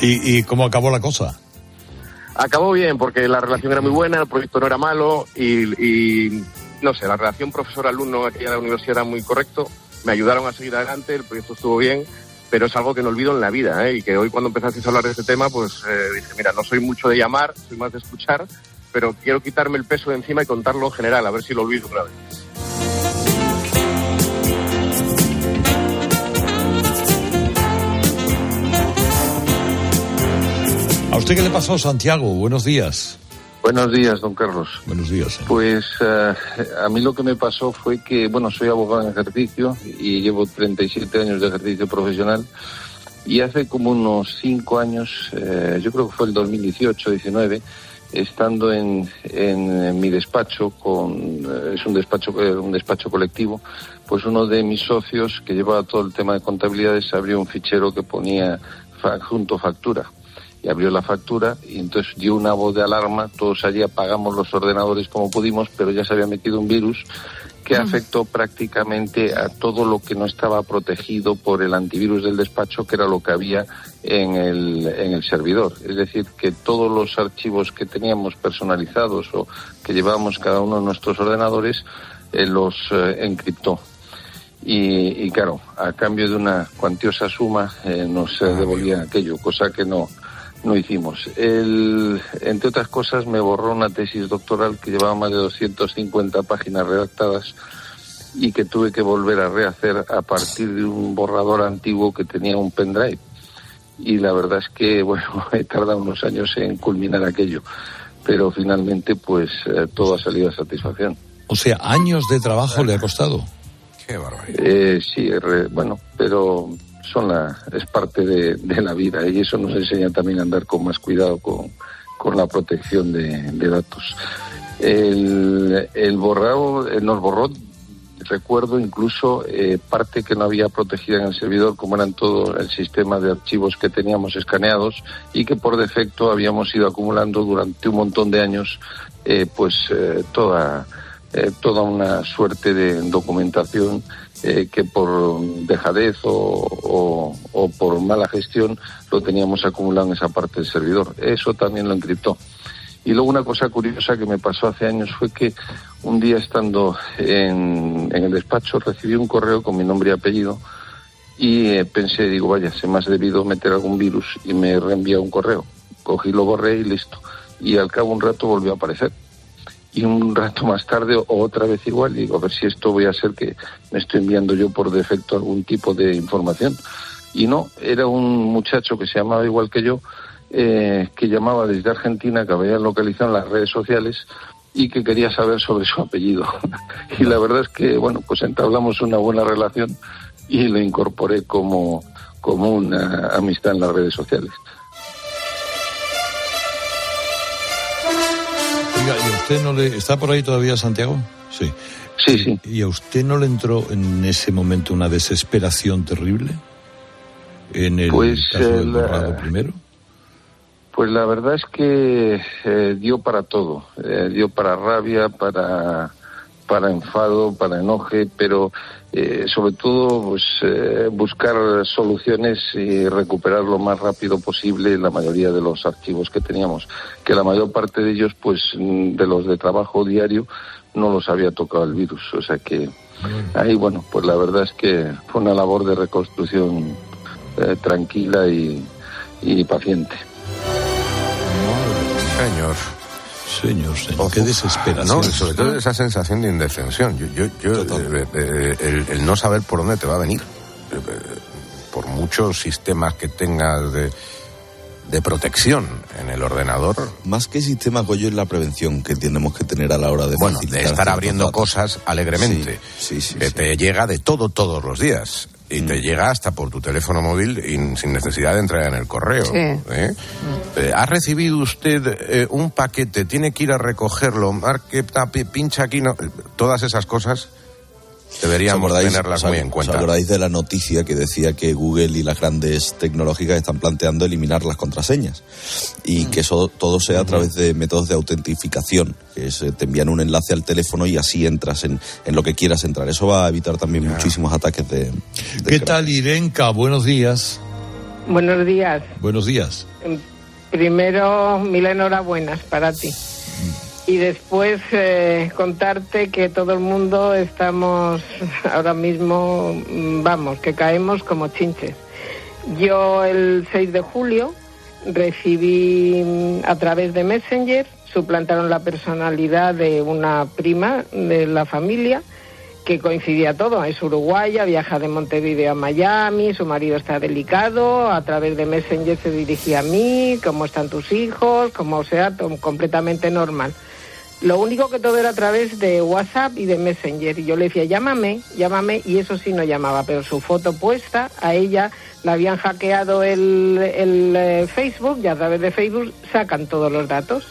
[SPEAKER 26] ¿Y, ¿Y cómo acabó la cosa?
[SPEAKER 61] Acabó bien porque la relación era muy buena, el proyecto no era malo y, y, no sé, la relación profesor-alumno aquí en la universidad era muy correcto. Me ayudaron a seguir adelante, el proyecto estuvo bien, pero es algo que no olvido en la vida ¿eh? y que hoy cuando empezasteis a hablar de este tema, pues eh, dije, mira, no soy mucho de llamar, soy más de escuchar, pero quiero quitarme el peso de encima y contarlo en general, a ver si lo olvido otra vez.
[SPEAKER 26] ¿A usted qué le pasó, Santiago? Buenos días.
[SPEAKER 62] Buenos días, don Carlos.
[SPEAKER 26] Buenos días.
[SPEAKER 62] Pues eh, a mí lo que me pasó fue que, bueno, soy abogado en ejercicio y llevo 37 años de ejercicio profesional y hace como unos cinco años, eh, yo creo que fue el 2018-19, estando en, en mi despacho, con, eh, es un despacho, un despacho colectivo, pues uno de mis socios que llevaba todo el tema de contabilidades abrió un fichero que ponía fa- junto factura y abrió la factura y entonces dio una voz de alarma, todos allí apagamos los ordenadores como pudimos, pero ya se había metido un virus que afectó prácticamente a todo lo que no estaba protegido por el antivirus del despacho, que era lo que había en el, en el servidor. Es decir, que todos los archivos que teníamos personalizados o que llevábamos cada uno en nuestros ordenadores, eh, los eh, encriptó. Y, y claro, a cambio de una cuantiosa suma eh, nos eh, devolvían aquello, cosa que no, no hicimos. El, entre otras cosas, me borró una tesis doctoral que llevaba más de 250 páginas redactadas y que tuve que volver a rehacer a partir de un borrador antiguo que tenía un pendrive. Y la verdad es que, bueno, he tardado unos años en culminar aquello, pero finalmente, pues eh, todo ha salido a satisfacción.
[SPEAKER 26] O sea, años de trabajo le ha costado.
[SPEAKER 28] Qué barbaridad.
[SPEAKER 62] Eh, sí, re- bueno, pero son la, es parte de, la vida y eso nos enseña también a andar con más cuidado con, con la protección de, datos. El, el borrado nos borró, recuerdo incluso eh, parte que no había protegida en el servidor, como eran todo el sistema de archivos que teníamos escaneados y que por defecto habíamos ido acumulando durante un montón de años, eh, pues eh, toda toda una suerte de documentación eh, que por dejadez o, o- por mala gestión lo teníamos acumulado en esa parte del servidor. Eso también lo encriptó. Y luego una cosa curiosa que me pasó hace años fue que un día estando en, en el despacho recibí un correo con mi nombre y apellido y eh, pensé, digo, vaya, se me ha debido meter algún virus y me reenvía un correo. Cogí, lo borré y listo. Y al cabo un rato volvió a aparecer y un rato más tarde o otra vez igual digo a ver si esto voy a ser que me estoy enviando yo por defecto algún tipo de información. Y no era un muchacho que se llamaba igual que yo eh, que llamaba desde Argentina que había localizado en las redes sociales y que quería saber sobre su apellido. Y la verdad es que bueno pues entablamos una buena relación y lo incorporé como como una amistad en las redes sociales
[SPEAKER 26] usted no le... ¿Está por ahí todavía Santiago? Sí.
[SPEAKER 62] Sí, sí.
[SPEAKER 26] ¿Y a usted no le entró en ese momento una desesperación terrible? En el
[SPEAKER 62] Pues,
[SPEAKER 26] caso del
[SPEAKER 62] eh,
[SPEAKER 26] primero.
[SPEAKER 62] Pues la verdad es que eh, dio para todo, eh, dio para rabia, para, para enfado, para enoje, pero eh, sobre todo pues, eh, buscar soluciones y recuperar lo más rápido posible la mayoría de los archivos que teníamos, que la mayor parte de ellos, pues mm, de los de trabajo diario, no los había tocado el virus, o sea que ahí, bueno, pues la verdad es que fue una labor de reconstrucción eh, tranquila y, y paciente.
[SPEAKER 28] Señor.
[SPEAKER 26] Señor, señor, qué desesperación.
[SPEAKER 28] No, sobre todo esa sensación de indefensión. Yo, yo, yo, eh, eh, el, el no saber por dónde te va a venir. Eh, eh, Por muchos sistemas que tengas de, de protección en el ordenador.
[SPEAKER 60] Más que sistema, Goyo, es la prevención que tenemos que tener a la hora de
[SPEAKER 28] Bueno, de estar abriendo cosas alegremente.
[SPEAKER 60] Sí, sí, sí,
[SPEAKER 28] que
[SPEAKER 60] sí.
[SPEAKER 28] te llega de todo todos los días. Y
[SPEAKER 60] Mm.
[SPEAKER 28] te llega hasta por tu teléfono móvil y sin necesidad de entrar en el correo.
[SPEAKER 58] Sí.
[SPEAKER 28] ¿eh? Eh, ¿Ha recibido usted eh, un paquete? ¿Tiene que ir a recogerlo? Marque, pincha aquí. No. Todas esas cosas deberíamos
[SPEAKER 60] ¿Os
[SPEAKER 28] tenerlas
[SPEAKER 60] os-
[SPEAKER 28] muy en
[SPEAKER 60] ¿Os
[SPEAKER 28] cuenta.
[SPEAKER 60] acordáis de la noticia que decía que Google y las grandes tecnológicas están planteando eliminar las contraseñas? Y que eso todo sea a través de métodos de autentificación, que es, eh, te envían un enlace al teléfono y así entras en, en lo que quieras entrar. Eso va a evitar también muchísimos ataques de... de
[SPEAKER 26] ¿Qué
[SPEAKER 60] crack.
[SPEAKER 26] tal, Irenka? Buenos días.
[SPEAKER 58] Buenos días.
[SPEAKER 26] Buenos días.
[SPEAKER 58] Primero, mil enhorabuenas para ti. Y después eh, contarte que todo el mundo estamos ahora mismo, mm, vamos, que caemos como chinches. Yo el 6 de julio recibí mm, a través de Messenger, suplantaron la personalidad de una prima de la familia que coincidía todo. Es uruguaya, viaja de Montevideo a Miami, su marido está delicado, a través de Messenger se dirigía a mí, cómo están tus hijos, como sea, completamente normal. Lo único que todo era a través de WhatsApp y de Messenger. Y yo le decía, llámame, llámame, y eso sí no llamaba, pero su foto puesta, a ella la habían hackeado el, el, eh, Facebook y a través de Facebook sacan todos los datos.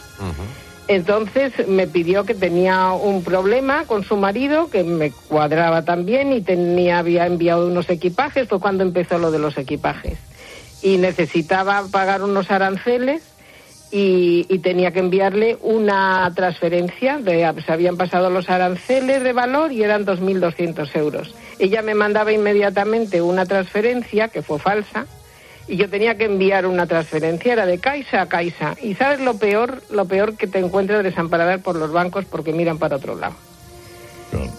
[SPEAKER 58] Entonces me pidió que tenía un problema con su marido, que me cuadraba también y tenía, había enviado unos equipajes, fue cuando empezó lo de los equipajes. Y necesitaba pagar unos aranceles y, y tenía que enviarle una transferencia, de, se habían pasado los aranceles de valor y eran 2.200 euros. Ella me mandaba inmediatamente una transferencia que fue falsa y yo tenía que enviar una transferencia, era de Caixa a Caixa. Y sabes lo peor, lo peor que te encuentras desamparar por los bancos porque miran para otro lado.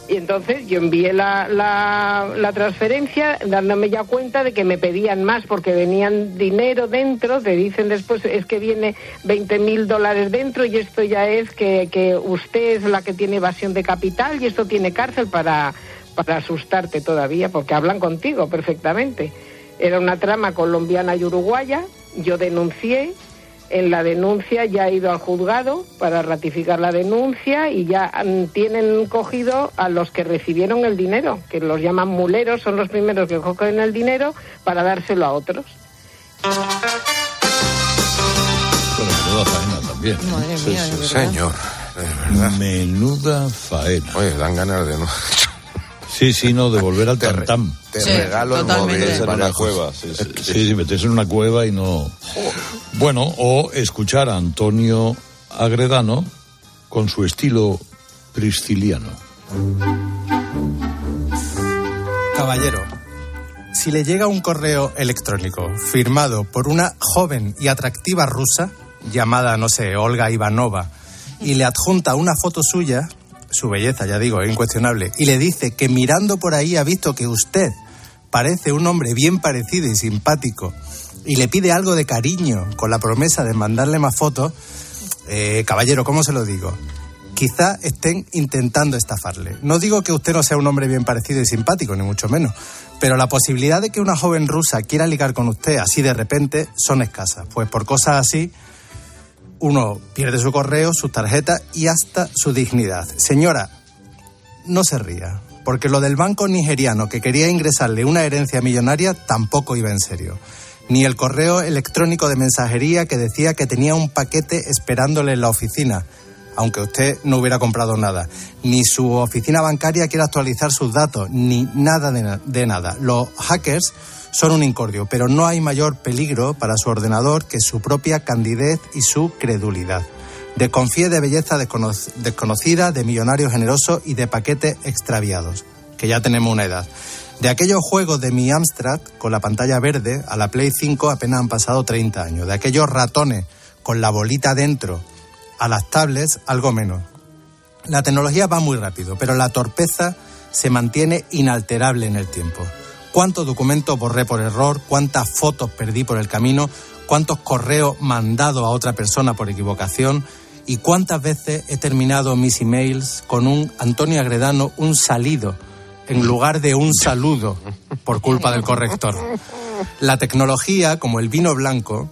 [SPEAKER 58] Y entonces yo envié la, la, la transferencia dándome ya cuenta de que me pedían más porque venían dinero dentro, te dicen después es que viene 20 mil dólares dentro y esto ya es que, que usted es la que tiene evasión de capital y esto tiene cárcel para, para asustarte todavía porque hablan contigo perfectamente. Era una trama colombiana y uruguaya, yo denuncié, en la denuncia ya he ido al juzgado para ratificar la denuncia y ya han- tienen cogido a los que recibieron el dinero, que los llaman muleros, son los primeros que cogen el dinero para dárselo a otros.
[SPEAKER 26] Bueno, menuda faena también.
[SPEAKER 58] Madre mía, de verdad.
[SPEAKER 28] Señor, de verdad.
[SPEAKER 26] Menuda faena.
[SPEAKER 28] Oye, dan ganas de no.
[SPEAKER 26] Sí, sí, no, de volver al tantam.
[SPEAKER 28] Te regalo el móvil.
[SPEAKER 60] Meterse en una cueva, sí, sí.
[SPEAKER 26] Sí, sí, meterse en una cueva y no. Bueno, o escuchar a Antonio Agredano con su estilo prisciliano.
[SPEAKER 63] Caballero, si le llega un correo electrónico firmado por una joven y atractiva rusa, llamada, no sé, Olga Ivanova, y le adjunta una foto suya, su belleza, ya digo, es incuestionable, y le dice que mirando por ahí ha visto que usted parece un hombre bien parecido y simpático, y le pide algo de cariño con la promesa de mandarle más fotos, eh, caballero, ¿cómo se lo digo? Quizá estén intentando estafarle. No digo que usted no sea un hombre bien parecido y simpático, ni mucho menos, pero la posibilidad de que una joven rusa quiera ligar con usted así de repente son escasas, pues por cosas así uno pierde su correo, sus tarjetas y hasta su dignidad. Señora, no se ría, porque lo del banco nigeriano que quería ingresarle una herencia millonaria tampoco iba en serio. Ni el correo electrónico de mensajería que decía que tenía un paquete esperándole en la oficina, aunque usted no hubiera comprado nada. Ni su oficina bancaria quiere actualizar sus datos, ni nada de, de nada. Los hackers son un incordio, pero no hay mayor peligro para su ordenador que su propia candidez y su credulidad. Desconfíe de belleza descono- desconocida, de millonarios generosos y de paquetes extraviados, que ya tenemos una edad. De aquellos juegos de mi Amstrad con la pantalla verde a la Play 5 apenas han pasado 30 años. De aquellos ratones con la bolita dentro a las tablets algo menos. La tecnología va muy rápido, pero la torpeza se mantiene inalterable en el tiempo. ¿Cuántos documentos borré por error? ¿Cuántas fotos perdí por el camino? ¿Cuántos correos mandado a otra persona por equivocación? ¿Y cuántas veces he terminado mis emails con un Antonio Agredano, un salido, en lugar de un saludo, por culpa del corrector? La tecnología, como el vino blanco,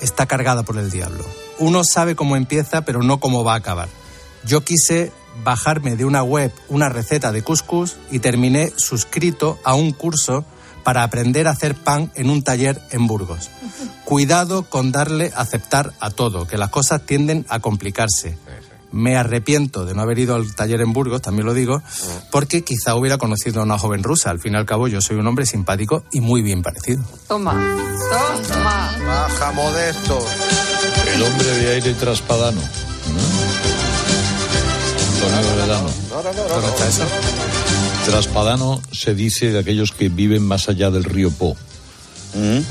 [SPEAKER 63] está cargada por el diablo. Uno sabe cómo empieza, pero no cómo va a acabar. Yo quise bajarme de una web una receta de couscous y terminé suscrito a un curso para aprender a hacer pan en un taller en Burgos. Cuidado con darle a aceptar a todo, que las cosas tienden a complicarse. Me arrepiento de no haber ido al taller en Burgos, también lo digo, porque quizá hubiera conocido a una joven rusa. Al fin y al cabo, yo soy un hombre simpático y muy bien parecido.
[SPEAKER 58] Toma, toma.
[SPEAKER 28] Baja modesto.
[SPEAKER 26] El hombre de aire traspadano. Agredano.
[SPEAKER 63] ¿Dónde está eso?
[SPEAKER 26] Traspadano se dice de aquellos que viven más allá del río Po. Eh,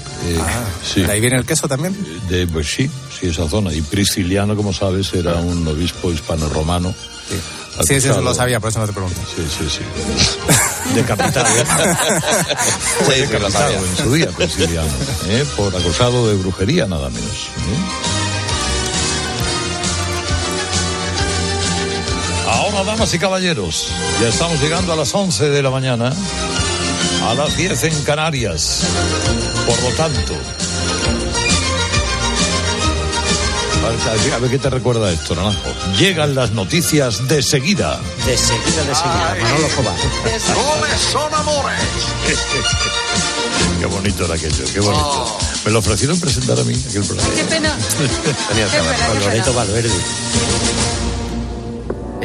[SPEAKER 26] sí.
[SPEAKER 63] ¿De ahí viene el queso también?
[SPEAKER 26] De, pues sí, sí, esa zona. Y Prisciliano, como sabes, era un obispo hispano-romano.
[SPEAKER 63] Sí, sí, eso lo sabía, por eso no te pregunto.
[SPEAKER 26] Sí, sí, sí. Decapitado. Fue
[SPEAKER 33] Sí, sí, lo
[SPEAKER 26] decapitado en su día, Prisciliano. ¿eh? Por acusado de brujería, nada menos. ¿eh? Ahora, damas y caballeros, ya estamos llegando a las 11 de la mañana, a las 10 en Canarias. Por lo tanto, a ver, a ver qué te recuerda esto, Naranjo. Llegan las noticias de seguida.
[SPEAKER 59] De seguida, de seguida. Manolo Escobar.
[SPEAKER 28] ¡Goles son amores!
[SPEAKER 26] Qué bonito era aquello, qué bonito. Me lo ofrecieron presentar a mí aquel programa.
[SPEAKER 58] Qué pena.
[SPEAKER 26] Tenías que
[SPEAKER 58] Qué pena,
[SPEAKER 26] Loreto. Valverde.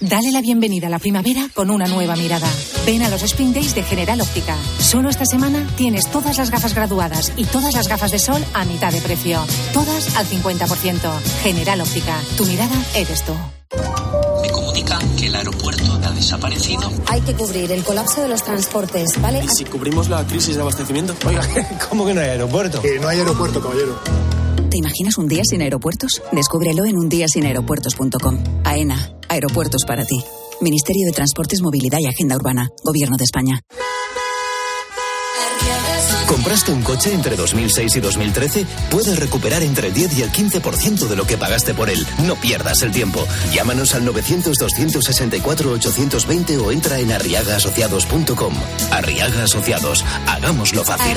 [SPEAKER 64] Dale la bienvenida a la primavera con una nueva mirada. Ven a los Spring Days de General Óptica. Solo esta semana tienes todas las gafas graduadas y todas las gafas de sol a mitad de precio. Todas al 50%. General Óptica. Tu mirada eres tú.
[SPEAKER 65] Me comunican que el aeropuerto ha desaparecido.
[SPEAKER 66] Hay que cubrir el colapso de los transportes, ¿vale?
[SPEAKER 67] ¿Y si cubrimos la crisis de abastecimiento? Oiga, ¿cómo que no hay aeropuerto?
[SPEAKER 68] Que no hay aeropuerto, caballero.
[SPEAKER 64] ¿Te imaginas un día sin aeropuertos? Descúbrelo en undiasinaeropuertos.com. AENA. Aeropuertos para ti. Ministerio de Transportes, Movilidad y Agenda Urbana. Gobierno de España.
[SPEAKER 69] ¿Compraste un coche entre 2006 y 2013? Puedes recuperar entre el 10 y el 15% de lo que pagaste por él. No pierdas el tiempo. Llámanos al 900-264-820 o entra en arriagaasociados.com. Arriaga Asociados. Hagámoslo fácil.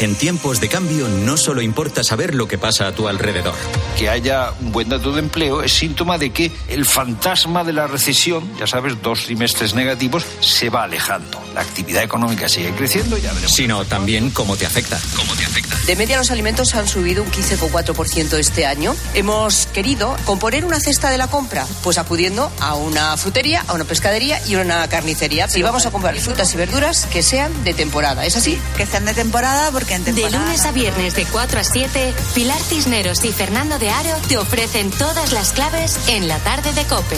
[SPEAKER 13] En tiempos de cambio no solo importa saber lo que pasa a tu alrededor.
[SPEAKER 70] Que haya un buen dato de empleo es síntoma de que el fantasma de la recesión, ya sabes, dos trimestres negativos, se va alejando. La actividad económica sigue creciendo, ya veremos.
[SPEAKER 13] Sino también cómo te afecta. Cómo te afecta.
[SPEAKER 52] De media los alimentos han subido un 15,4% este año. Hemos querido componer una cesta de la compra, pues acudiendo a una frutería, a una pescadería y a una carnicería. Y vamos a comprar frutas y verduras que sean de temporada. ¿Es así?
[SPEAKER 71] Que sean de temporada
[SPEAKER 72] temporada porque en temporada...
[SPEAKER 6] De lunes a viernes de 4 a 7, Pilar Cisneros y Fernando de Aro te ofrecen todas las claves en la tarde de Cope.